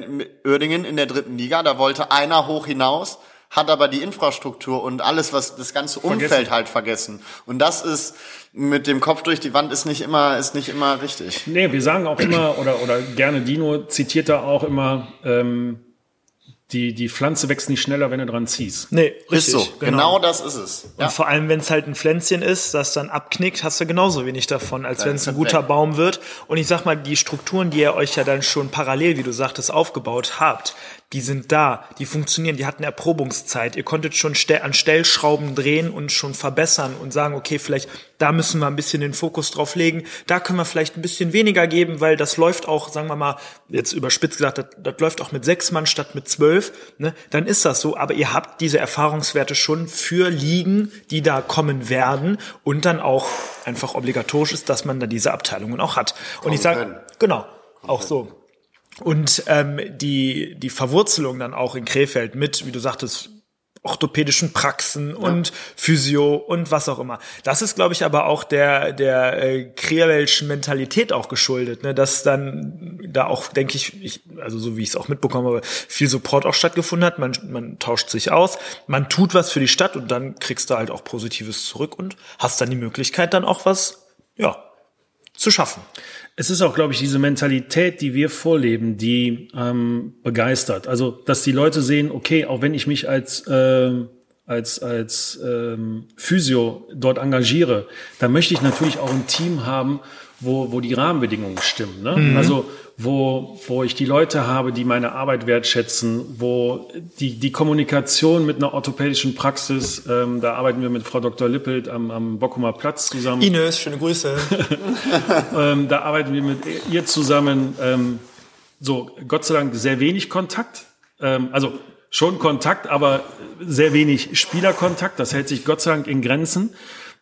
Uerdingen in der dritten Liga. Da wollte einer hoch hinaus, hat aber die Infrastruktur und alles, was das ganze Umfeld vergessen. halt vergessen. Und das ist mit dem Kopf durch die Wand ist nicht immer ist nicht immer richtig. Nee, wir sagen auch immer oder oder gerne Dino zitiert da auch immer. Ähm, die, die Pflanze wächst nicht schneller, wenn du dran ziehst. Nee, richtig. Ist so. Genau, genau das ist es. Ja. Und vor allem, wenn es halt ein Pflänzchen ist, das dann abknickt, hast du genauso wenig davon, als wenn es ein guter weg. Baum wird. Und ich sag mal, die Strukturen, die ihr euch ja dann schon parallel, wie du sagtest, aufgebaut habt, die sind da, die funktionieren, die hatten Erprobungszeit. Ihr konntet schon an Stellschrauben drehen und schon verbessern und sagen, okay, vielleicht da müssen wir ein bisschen den Fokus drauf legen. Da können wir vielleicht ein bisschen weniger geben, weil das läuft auch, sagen wir mal, jetzt überspitzt gesagt, das, das läuft auch mit sechs Mann statt mit zwölf. Ne? Dann ist das so. Aber ihr habt diese Erfahrungswerte schon für Ligen, die da kommen werden und dann auch einfach obligatorisch ist, dass man da diese Abteilungen auch hat. Und ich sage, genau, auch so. Und ähm, die, die Verwurzelung dann auch in Krefeld mit, wie du sagtest, orthopädischen Praxen ja. und Physio und was auch immer. Das ist, glaube ich, aber auch der der äh, Krevelschen Mentalität auch geschuldet, ne? dass dann da auch, denke ich, ich, also so wie ich es auch mitbekommen habe, viel Support auch stattgefunden hat. Man, man tauscht sich aus, man tut was für die Stadt und dann kriegst du halt auch Positives zurück und hast dann die Möglichkeit, dann auch was, ja, zu schaffen. Es ist auch, glaube ich, diese Mentalität, die wir vorleben, die ähm, begeistert. Also, dass die Leute sehen, okay, auch wenn ich mich als äh, als als ähm, Physio dort engagiere, dann möchte ich natürlich auch ein Team haben, wo wo die Rahmenbedingungen stimmen. Ne? Mhm. Also wo, wo ich die Leute habe, die meine Arbeit wertschätzen, wo die, die Kommunikation mit einer orthopädischen Praxis, ähm, da arbeiten wir mit Frau Dr. Lippelt am, am Bockumer Platz zusammen. Ines, schöne Grüße. (laughs) ähm, da arbeiten wir mit ihr zusammen. Ähm, so, Gott sei Dank sehr wenig Kontakt. Ähm, also schon Kontakt, aber sehr wenig Spielerkontakt. Das hält sich Gott sei Dank in Grenzen.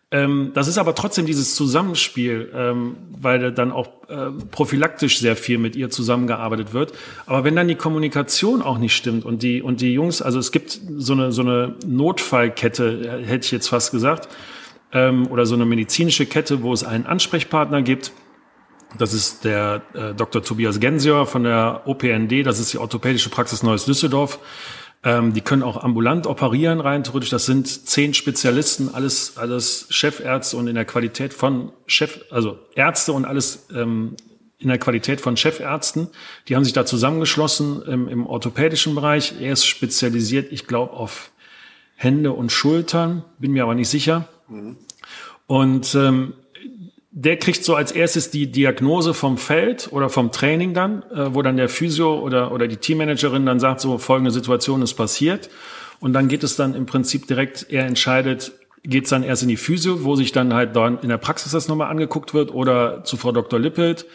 Ähm, das ist aber trotzdem dieses Zusammenspiel, ähm, weil dann auch äh, prophylaktisch sehr viel mit ihr zusammengearbeitet wird. Aber wenn dann die Kommunikation auch nicht stimmt und die und die Jungs, also es gibt so eine so eine Notfallkette, hätte ich jetzt fast gesagt. ähm, oder so eine medizinische Kette, wo es einen Ansprechpartner gibt. Das ist der äh, Dr. Tobias Gensior von der OPND, das ist die Orthopädische Praxis Neues Düsseldorf. Ähm, die können auch ambulant operieren rein theoretisch. Das sind zehn Spezialisten, alles, alles Chefärzte und in der Qualität von Chef, also Ärzte und alles ähm, in der Qualität von Chefärzten. Die haben sich da zusammengeschlossen im, im orthopädischen Bereich. Er ist spezialisiert, ich glaube, auf Hände und Schultern, bin mir aber nicht sicher. Mhm. Und ähm, der kriegt so als erstes die Diagnose vom Feld oder vom Training dann, äh, wo dann der Physio oder, oder die Teammanagerin dann sagt, so folgende Situation ist passiert. Und dann geht es dann im Prinzip direkt, er entscheidet, geht es dann erst in die Physio, wo sich dann halt dann in der Praxis das nochmal angeguckt wird oder zu Frau Dr. Lippelt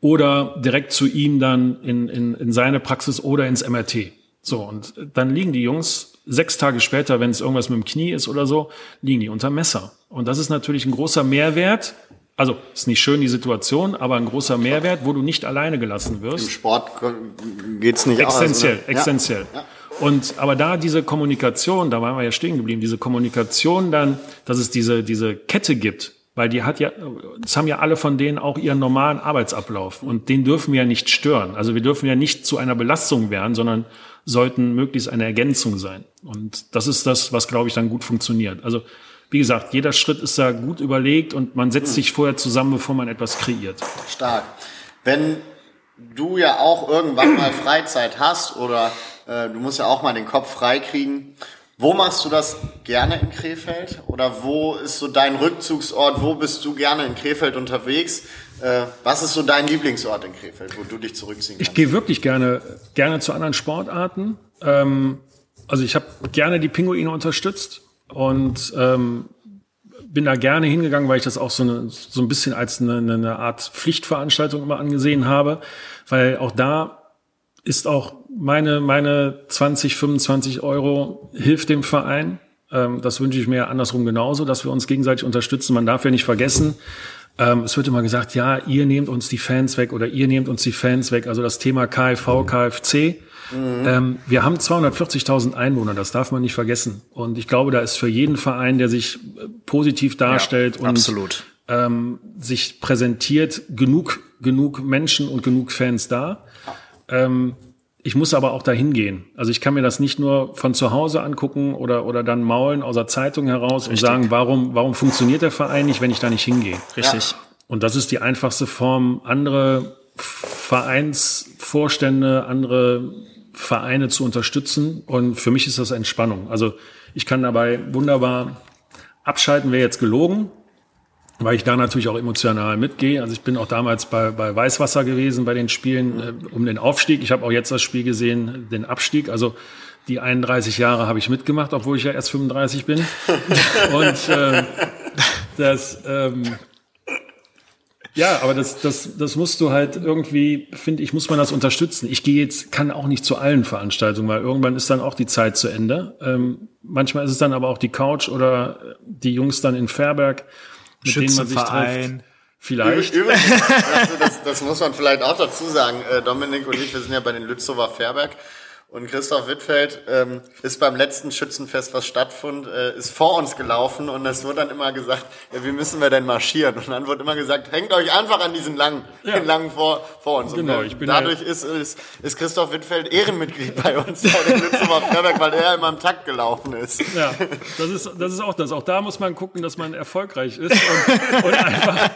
oder direkt zu ihm dann in, in, in seine Praxis oder ins MRT. So, und dann liegen die Jungs sechs Tage später, wenn es irgendwas mit dem Knie ist oder so, liegen die unter Messer. Und das ist natürlich ein großer Mehrwert also ist nicht schön die Situation, aber ein großer Mehrwert, wo du nicht alleine gelassen wirst. Im Sport geht's nicht Essentiell, aus, essentiell. Ja. Und aber da diese Kommunikation, da waren wir ja stehen geblieben, diese Kommunikation dann, dass es diese diese Kette gibt, weil die hat ja, es haben ja alle von denen auch ihren normalen Arbeitsablauf und den dürfen wir ja nicht stören. Also wir dürfen ja nicht zu einer Belastung werden, sondern sollten möglichst eine Ergänzung sein. Und das ist das, was glaube ich dann gut funktioniert. Also wie gesagt, jeder Schritt ist da gut überlegt und man setzt sich vorher zusammen, bevor man etwas kreiert. Stark. Wenn du ja auch irgendwann mal (clears throat) Freizeit hast oder äh, du musst ja auch mal den Kopf frei kriegen, wo machst du das gerne in Krefeld? Oder wo ist so dein Rückzugsort? Wo bist du gerne in Krefeld unterwegs? Äh, was ist so dein Lieblingsort in Krefeld, wo du dich zurückziehen kannst? Ich gehe wirklich gerne, gerne zu anderen Sportarten. Ähm, also ich habe gerne die Pinguine unterstützt und ähm, bin da gerne hingegangen, weil ich das auch so, eine, so ein bisschen als eine, eine Art Pflichtveranstaltung immer angesehen habe, weil auch da ist auch meine, meine 20, 25 Euro hilft dem Verein. Ähm, das wünsche ich mir andersrum genauso, dass wir uns gegenseitig unterstützen. Man darf ja nicht vergessen, ähm, es wird immer gesagt, ja, ihr nehmt uns die Fans weg oder ihr nehmt uns die Fans weg. Also das Thema KFV, KFC, Mhm. Ähm, wir haben 240.000 Einwohner, das darf man nicht vergessen. Und ich glaube, da ist für jeden Verein, der sich äh, positiv darstellt ja, und absolut. Ähm, sich präsentiert, genug, genug Menschen und genug Fans da. Ähm, ich muss aber auch dahin gehen. Also ich kann mir das nicht nur von zu Hause angucken oder, oder dann maulen aus der Zeitung heraus Richtig. und sagen, warum, warum funktioniert der Verein nicht, wenn ich da nicht hingehe. Richtig. Ja. Und das ist die einfachste Form, andere Vereinsvorstände, andere Vereine zu unterstützen. Und für mich ist das Entspannung. Also ich kann dabei wunderbar abschalten, wäre jetzt gelogen, weil ich da natürlich auch emotional mitgehe. Also ich bin auch damals bei, bei Weißwasser gewesen bei den Spielen äh, um den Aufstieg. Ich habe auch jetzt das Spiel gesehen, den Abstieg. Also die 31 Jahre habe ich mitgemacht, obwohl ich ja erst 35 bin. (laughs) Und äh, das ähm, ja, aber das, das, das musst du halt irgendwie, finde ich, muss man das unterstützen. Ich gehe jetzt, kann auch nicht zu allen Veranstaltungen, weil irgendwann ist dann auch die Zeit zu Ende. Ähm, manchmal ist es dann aber auch die Couch oder die Jungs dann in Fairberg, mit denen man sich trifft. Vielleicht. Übrigens, das, das, das, muss man vielleicht auch dazu sagen. Äh, Dominik und ich, wir sind ja bei den Lützower Fairberg. Und Christoph Wittfeld ähm, ist beim letzten Schützenfest, was stattfand, äh, ist vor uns gelaufen und es wurde dann immer gesagt, ja, wie müssen wir denn marschieren? Und dann wurde immer gesagt, hängt euch einfach an diesen langen, ja. den langen vor, vor uns. Genau, und, äh, ich bin dadurch ist, ist, ist Christoph Wittfeld Ehrenmitglied bei uns bei den weil er immer im Takt gelaufen ist. Ja, das ist, das ist auch das. Auch da muss man gucken, dass man erfolgreich ist und, und einfach,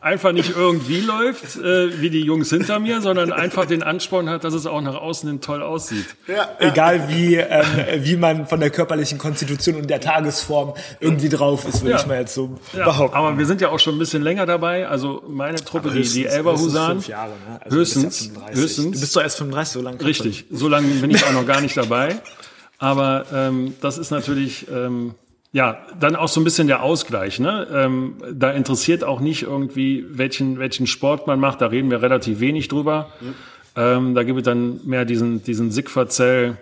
einfach nicht irgendwie läuft, äh, wie die Jungs hinter mir, sondern einfach den Ansporn hat, dass es auch nach außen hin toll toll aussieht. Ja, ja. Egal wie, ähm, wie man von der körperlichen Konstitution und der Tagesform irgendwie drauf ist, würde ja. ich mal jetzt so ja, behaupten. Aber wir sind ja auch schon ein bisschen länger dabei. Also meine Truppe, die, die Elberhusaren. Höchstens, Jahre, ne? also höchstens, höchstens. Du bist doch erst 35, so lange. Richtig, so lange bin ich auch noch gar (laughs) nicht dabei. Aber ähm, das ist natürlich... Ähm, ja, dann auch so ein bisschen der Ausgleich. Ne? Ähm, da interessiert auch nicht irgendwie, welchen, welchen Sport man macht. Da reden wir relativ wenig drüber. Mhm. Ähm, da gibt es dann mehr diesen, diesen Sickverzell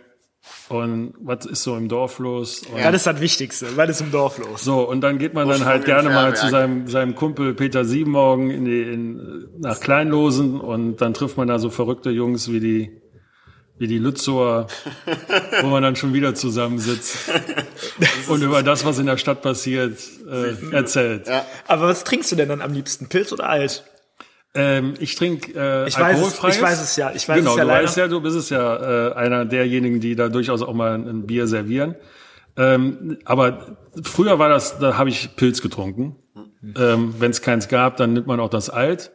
und was ist so im Dorf los? Und ja, das ist das Wichtigste, was ist im Dorf los? So, und dann geht man dann halt gerne mal zu seinem, seinem Kumpel Peter Siebenmorgen in die, in, nach Kleinlosen und dann trifft man da so verrückte Jungs wie die wie die Lützower, (laughs) wo man dann schon wieder zusammensitzt und über das, was in der Stadt passiert, äh, erzählt. Ja. Aber was trinkst du denn dann am liebsten? Pilz oder alt? Ähm, ich trinke äh, Ich weiß es- alkoholfreies. ich weiß es ja, ich weiß genau, es ja du leider. weißt ja, du bist es ja äh, einer derjenigen, die da durchaus auch mal ein Bier servieren. Ähm, aber früher war das, da habe ich Pilz getrunken. Ähm, Wenn es keins gab, dann nimmt man auch das Alt.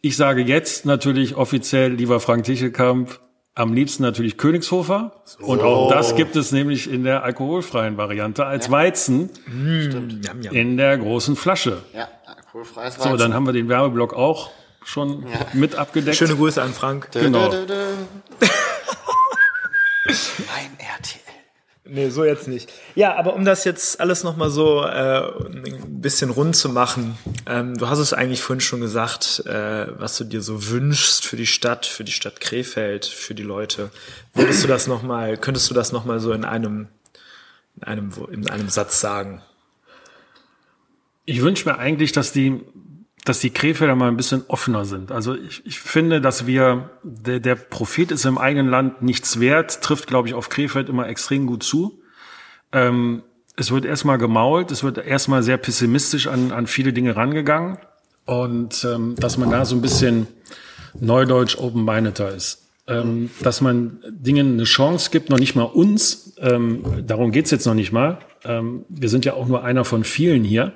Ich sage jetzt natürlich offiziell, lieber Frank Tichelkamp, am liebsten natürlich Königshofer. Und auch das gibt es nämlich in der alkoholfreien Variante als Weizen Jam, jam. in der großen Flasche. Ja, alkoholfreies So, dann haben wir den Werbeblock auch schon mit abgedeckt. Schöne Grüße an Frank. Genau. Mein RTL. Nee, so jetzt nicht. Ja, aber um das jetzt alles nochmal so äh, ein bisschen rund zu machen, ähm, du hast es eigentlich vorhin schon gesagt, äh, was du dir so wünschst für die Stadt, für die Stadt Krefeld, für die Leute. Würdest du das noch mal, könntest du das nochmal so in einem, in einem, in einem Satz sagen? Ich wünsche mir eigentlich, dass die, dass die Krefelder mal ein bisschen offener sind. Also ich, ich finde, dass wir, der, der Prophet ist im eigenen Land nichts wert, trifft, glaube ich, auf Krefeld immer extrem gut zu. Ähm, es wird erstmal gemault, es wird erstmal sehr pessimistisch an, an viele Dinge rangegangen und ähm, dass man da so ein bisschen neudeutsch open-mindeder ist. Ähm, dass man Dingen eine Chance gibt, noch nicht mal uns, ähm, darum geht's jetzt noch nicht mal. Ähm, wir sind ja auch nur einer von vielen hier,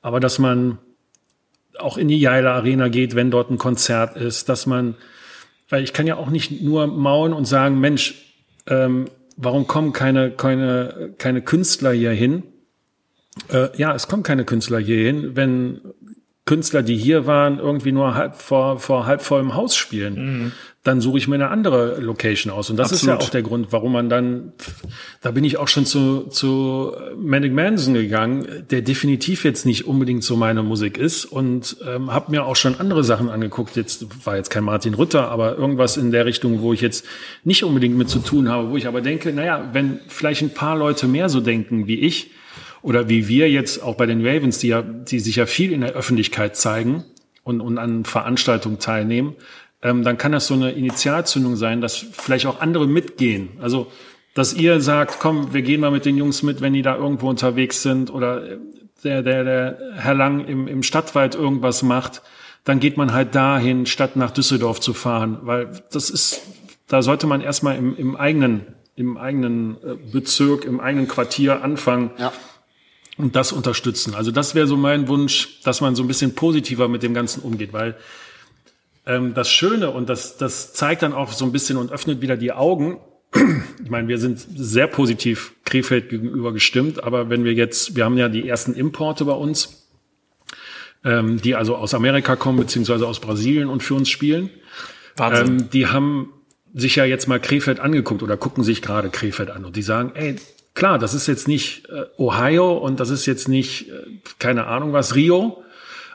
aber dass man auch in die Jaila Arena geht, wenn dort ein Konzert ist, dass man, weil ich kann ja auch nicht nur maulen und sagen, Mensch, ähm, warum kommen keine, keine, keine Künstler hier hin? Äh, ja, es kommen keine Künstler hier hin, wenn Künstler, die hier waren, irgendwie nur halb vor, vor halb vollem Haus spielen. Dann suche ich mir eine andere Location aus. Und das ist ja Absolut. auch der Grund, warum man dann, da bin ich auch schon zu, zu Manic Manson gegangen, der definitiv jetzt nicht unbedingt so meine Musik ist und ähm, habe mir auch schon andere Sachen angeguckt. Jetzt war jetzt kein Martin Rütter, aber irgendwas in der Richtung, wo ich jetzt nicht unbedingt mit zu tun habe, wo ich aber denke, naja, wenn vielleicht ein paar Leute mehr so denken wie ich, oder wie wir jetzt auch bei den Ravens, die ja, die sich ja viel in der Öffentlichkeit zeigen und, und an Veranstaltungen teilnehmen, ähm, dann kann das so eine Initialzündung sein, dass vielleicht auch andere mitgehen. Also, dass ihr sagt, komm, wir gehen mal mit den Jungs mit, wenn die da irgendwo unterwegs sind oder äh, der, der, der Herr Lang im, im Stadtwald irgendwas macht, dann geht man halt dahin, statt nach Düsseldorf zu fahren, weil das ist, da sollte man erstmal im, im eigenen, im eigenen äh, Bezirk, im eigenen Quartier anfangen, Ja. Und das unterstützen. Also das wäre so mein Wunsch, dass man so ein bisschen positiver mit dem Ganzen umgeht, weil ähm, das Schöne und das, das zeigt dann auch so ein bisschen und öffnet wieder die Augen. (clears throat) Ich meine, wir sind sehr positiv Krefeld gegenüber gestimmt, aber wenn wir jetzt, wir haben ja die ersten Importe bei uns, ähm, die also aus Amerika kommen, beziehungsweise aus Brasilien und für uns spielen. Wahnsinn. Ähm, die haben sich ja jetzt mal Krefeld angeguckt oder gucken sich gerade Krefeld an und die sagen, ey, klar, das ist jetzt nicht äh, Ohio und das ist jetzt nicht, äh, keine Ahnung was, Rio,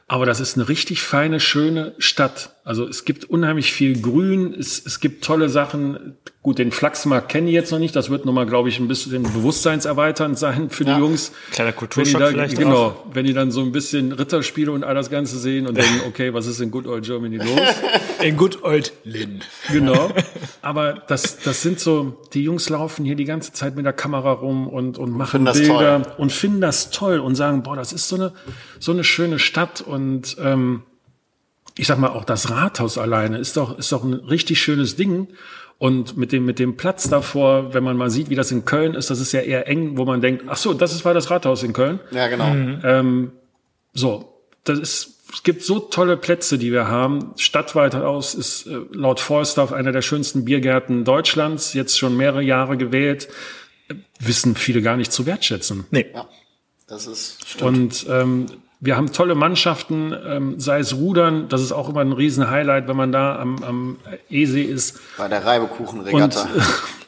aber das ist eine richtig feine, schöne Stadt. Also es gibt unheimlich viel Grün, es, es gibt tolle Sachen. Gut, den Flachsmarkt kenne ich jetzt noch nicht. Das wird nochmal, glaube ich, ein bisschen bewusstseinserweiternd sein für Ja. die Jungs. Kleiner Wenn die Kulturschock da, vielleicht Genau, auch. wenn die dann so ein bisschen Ritterspiele und all das Ganze sehen und denken, okay, was ist in Good Old Germany los? (laughs) In Good Old Lynn. Genau. (laughs) Aber das, das sind so, die Jungs laufen hier die ganze Zeit mit der Kamera rum und, und machen finden das Bilder toll. und finden das toll und sagen, boah, das ist so eine, so eine schöne Stadt und ähm, ich sag mal, auch das Rathaus alleine ist doch, ist doch ein richtig schönes Ding. Und mit dem, mit dem Platz davor, wenn man mal sieht, wie das in Köln ist, das ist ja eher eng, wo man denkt, ach so, das ist, war das Rathaus in Köln. Ja, genau. Ähm, so, das ist, es gibt so tolle Plätze, die wir haben. Stadtwaldhaus ist äh, laut Forster einer der schönsten Biergärten Deutschlands, jetzt schon mehrere Jahre gewählt. Äh, Wissen viele gar nicht zu wertschätzen. Nee. Ja. Das ist, stimmt. Und ähm, wir haben tolle Mannschaften, ähm, sei es Rudern, das ist auch immer ein riesen Highlight, wenn man da am, am Esee ist Bei der Reibekuchenregatta.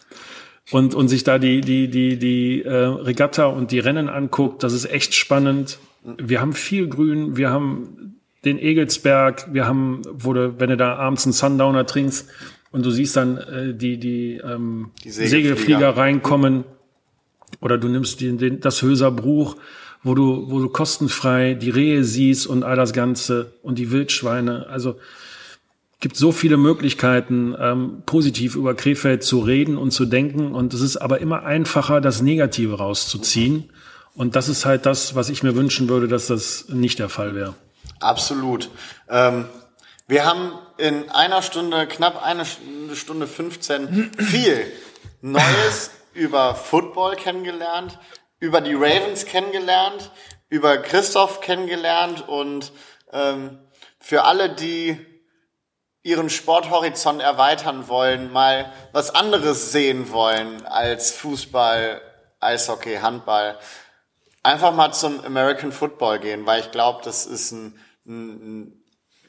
(laughs) und, und sich da die, die, die, die äh, Regatta und die Rennen anguckt, das ist echt spannend. Wir haben viel Grün, wir haben den Egelsberg, wir haben, wo du, wenn du da abends einen Sundowner trinkst und du siehst dann äh, die, die, ähm, Die Segelflieger. Segelflieger reinkommen oder du nimmst den, den, das Höser Bruch, wo du, wo du kostenfrei die Rehe siehst und all das Ganze und die Wildschweine. Also gibt so viele Möglichkeiten, ähm, positiv über Krefeld zu reden und zu denken. Und es ist aber immer einfacher, das Negative rauszuziehen. Und das ist halt das, was ich mir wünschen würde, dass das nicht der Fall wäre. Absolut. Ähm, wir haben in einer Stunde, knapp eine Stunde 15, viel Neues (laughs) über Football kennengelernt, über die Ravens kennengelernt, über Christoph kennengelernt und ähm, für alle, die ihren Sporthorizont erweitern wollen, mal was anderes sehen wollen als Fußball, Eishockey, Handball, einfach mal zum American Football gehen, weil ich glaube, das ist ein, ein,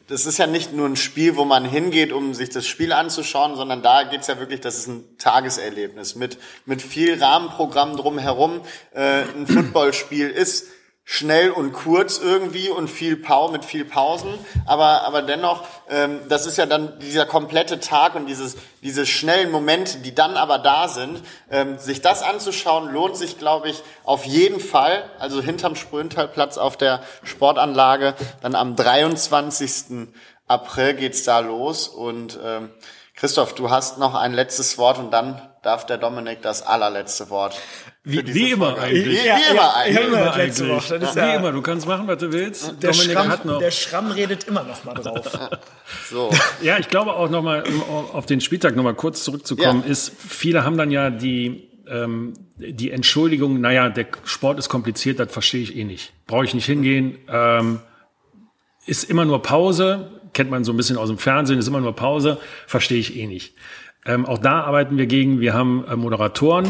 das ist ja nicht nur ein Spiel, wo man hingeht, um sich das Spiel anzuschauen, sondern da geht's ja wirklich, das ist ein Tageserlebnis mit, mit viel Rahmenprogramm drumherum. Äh, ein Footballspiel ist schnell und kurz irgendwie und viel Pau mit viel Pausen, aber aber dennoch, ähm, das ist ja dann dieser komplette Tag und dieses diese schnellen Momente, die dann aber da sind, ähm, sich das anzuschauen lohnt sich, glaube ich, auf jeden Fall. Also hinterm Spröntalplatz auf der Sportanlage, dann am 23. April geht's da los und ähm, Christoph, du hast noch ein letztes Wort und dann darf der Dominik das allerletzte Wort. Wie, wie immer Folge. eigentlich. Wie, wie Ja, immer ja, eigentlich. immer. Immer letzte das ist Wie ja- immer, du kannst machen, was du willst. Der Dominik Schramm, hat noch. der Schramm redet immer noch mal drauf. (laughs) So. Ja, ich glaube auch nochmal, um auf den Spieltag nochmal kurz zurückzukommen, Ja. ist, viele haben dann ja die, ähm, die Entschuldigung, naja, der Sport ist kompliziert, das verstehe ich eh nicht. Brauche ich nicht hingehen. Ähm, ist immer nur Pause, kennt man so ein bisschen aus dem Fernsehen, ist immer nur Pause, verstehe ich eh nicht. Ähm, auch da arbeiten wir gegen, wir haben äh, Moderatoren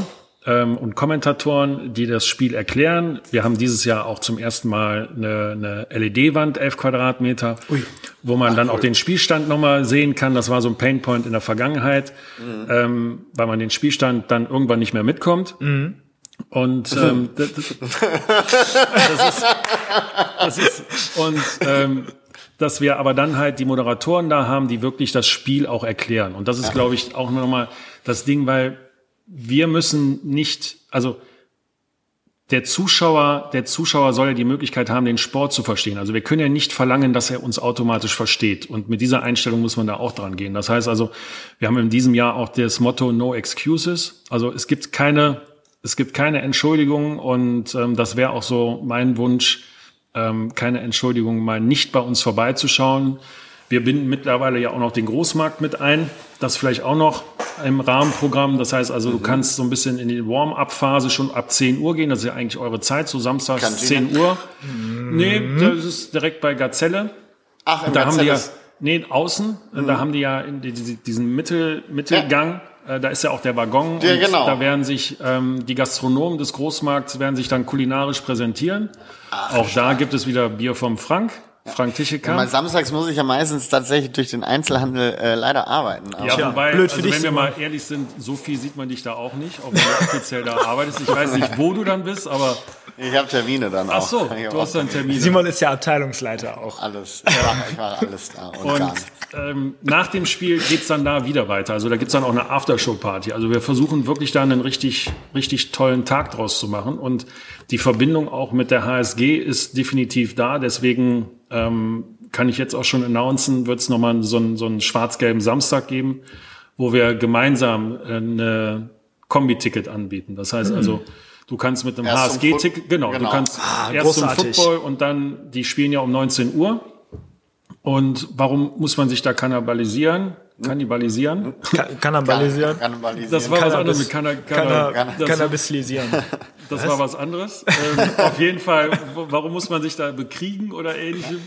ähm, und Kommentatoren, die das Spiel erklären. Wir haben dieses Jahr auch zum ersten Mal eine, eine LED-Wand, 11 Quadratmeter, wo man dann auch den Spielstand nochmal sehen kann. Das war so ein Painpoint in der Vergangenheit, ähm, weil man den Spielstand dann irgendwann nicht mehr mitkommt. Und ähm, das, (laughs) das ist, das ist und ähm, dass wir aber dann halt die Moderatoren da haben, die wirklich das Spiel auch erklären. Und das ist, glaube ich, auch nochmal das Ding, weil wir müssen nicht, also der Zuschauer, der Zuschauer soll ja die Möglichkeit haben, den Sport zu verstehen. Also wir können ja nicht verlangen, dass er uns automatisch versteht. Und mit dieser Einstellung muss man da auch dran gehen. Das heißt also, wir haben in diesem Jahr auch das Motto No Excuses. Also es gibt keine, es gibt keine Entschuldigung und ähm, das wäre auch so mein Wunsch, ähm, keine Entschuldigung, mal nicht bei uns vorbeizuschauen. Wir binden mittlerweile ja auch noch den Großmarkt mit ein. Das vielleicht auch noch im Rahmenprogramm. Das heißt also, du kannst so ein bisschen in die Warm-up-Phase schon ab 10 Uhr gehen. Das ist ja eigentlich eure Zeit, so samstags Kantine? 10 Uhr. Nee, das ist direkt bei Gazelle. Ach, im Da haben die ja, Gazelles. nee, außen, da haben die ja diesen Mittel, Mittelgang, äh, da ist ja auch der Waggon. Ja, und genau. Da werden sich ähm, die Gastronomen des Großmarkts werden sich dann kulinarisch präsentieren. auch da gibt es wieder Bier vom Frank, Frank Tichekamp. Mal samstags muss ich ja meistens tatsächlich durch den Einzelhandel äh, leider arbeiten. Aber Ja, wobei, blöd für also dich, wenn wir mal ehrlich sind, so viel sieht man dich da auch nicht, auch wenn du offiziell da arbeitest. Ich weiß nicht, wo du dann bist, aber ich habe Termine dann auch. ach so, du auch hast dann Termine. Simon ist ja Abteilungsleiter auch. Alles. Ich mache ich mach alles da und, Und. Ähm, nach dem Spiel geht's dann da wieder weiter. Also da gibt's dann auch eine Aftershow-Party. Also wir versuchen wirklich da einen richtig, richtig tollen Tag draus zu machen. Und die Verbindung auch mit der HSG ist definitiv da. Deswegen ähm, kann ich jetzt auch schon announcen, wird es nochmal so einen, so einen schwarz-gelben Samstag geben, wo wir gemeinsam äh, eine Kombi-Ticket anbieten. Das heißt also, du kannst mit einem zum HSG-Ticket, genau, genau. du kannst Ah, erst zum großartig. Football und dann, die spielen ja um 19 Uhr. Und warum muss man sich da kannibalisieren? Kannibalisieren? Ka- Kannibalisieren. Kannibalisieren. Das war was anderes mit Cannabis. Kanna, Kanna, Kanna- das, Cannabislisieren. (laughs) das war was anderes. Ähm, auf jeden Fall, warum muss man sich da bekriegen oder ähnlichem?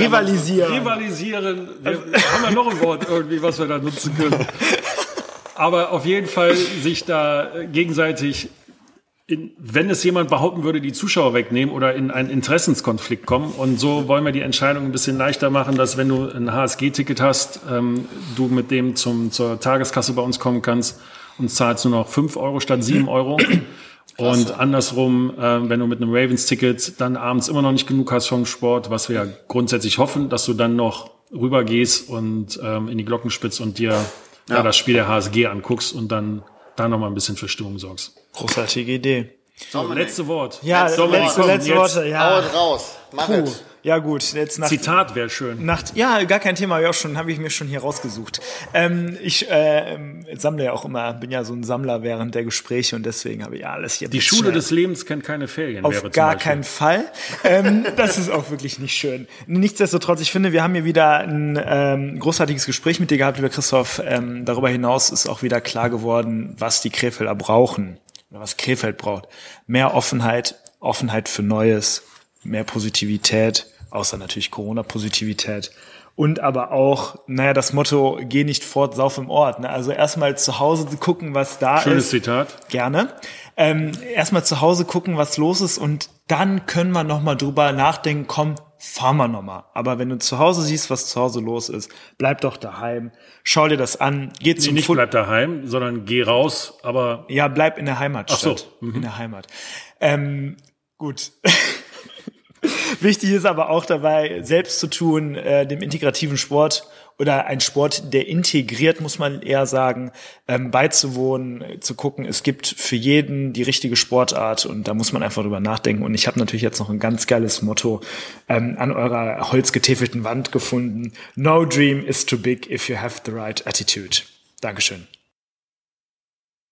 Rivalisieren. Rivalisieren. Wir haben ja noch ein Wort irgendwie, was wir da nutzen können. Aber auf jeden Fall sich da gegenseitig, in, wenn es jemand behaupten würde, die Zuschauer wegnehmen oder in einen Interessenskonflikt kommen. Und so wollen wir die Entscheidung ein bisschen leichter machen, dass wenn du ein HSG-Ticket hast, ähm, du mit dem zum, zur Tageskasse bei uns kommen kannst und zahlst nur noch 5 Euro statt 7 (clears throat) Euro. Und andersrum, äh, wenn du mit einem Ravens-Ticket dann abends immer noch nicht genug hast vom Sport, was wir ja grundsätzlich hoffen, dass du dann noch rübergehst und ähm, in die Glockenspitze und dir ja. das Spiel der HSG anguckst und dann da noch mal ein bisschen für Stimmung sorgst. Großartige Idee. So, letzte Wort. Ja, letzte, letzte jetzt. Worte. Ja. Haut raus. Mach Puh. es. Ja gut, jetzt nach Zitat wäre schön. nach ja gar kein Thema, ja schon habe ich mir schon hier rausgesucht. Ähm, ich äh, sammle ja auch immer, bin ja so ein Sammler während der Gespräche und deswegen habe ich ja alles hier. Die Schule des Lebens kennt keine Ferien. Auf gar keinen Fall. ähm, (laughs) das ist auch wirklich nicht schön. Nichtsdestotrotz, ich finde, wir haben hier wieder ein ähm, großartiges Gespräch mit dir gehabt, lieber Christoph. Ähm, darüber hinaus ist auch wieder klar geworden, was die Krefelder brauchen oder was Krefeld braucht. Mehr Offenheit, Offenheit für Neues, mehr Positivität, außer natürlich Corona-Positivität. Und aber auch, naja, das Motto, geh nicht fort, sauf im Ort. Ne? Also erstmal zu Hause gucken, was da Schönes ist. Zitat. Gerne. Ähm, erstmal zu Hause gucken, was los ist und dann können wir nochmal drüber nachdenken, komm, fahren wir nochmal. Aber wenn du zu Hause siehst, was zu Hause los ist, bleib doch daheim, schau dir das an, geh zum Nicht Foot- bleib daheim, sondern geh raus, aber Ja, bleib in der Heimatstadt. Ach so, In der Heimat. Ähm, gut. (laughs) Wichtig ist aber auch dabei, selbst zu tun, äh, dem integrativen Sport oder ein Sport, der integriert, muss man eher sagen, ähm, beizuwohnen, zu gucken, es gibt für jeden die richtige Sportart und da muss man einfach drüber nachdenken. Und ich habe natürlich jetzt noch ein ganz geiles Motto ähm, an eurer holzgetäfelten Wand gefunden. No dream is too big if you have the right attitude. Dankeschön.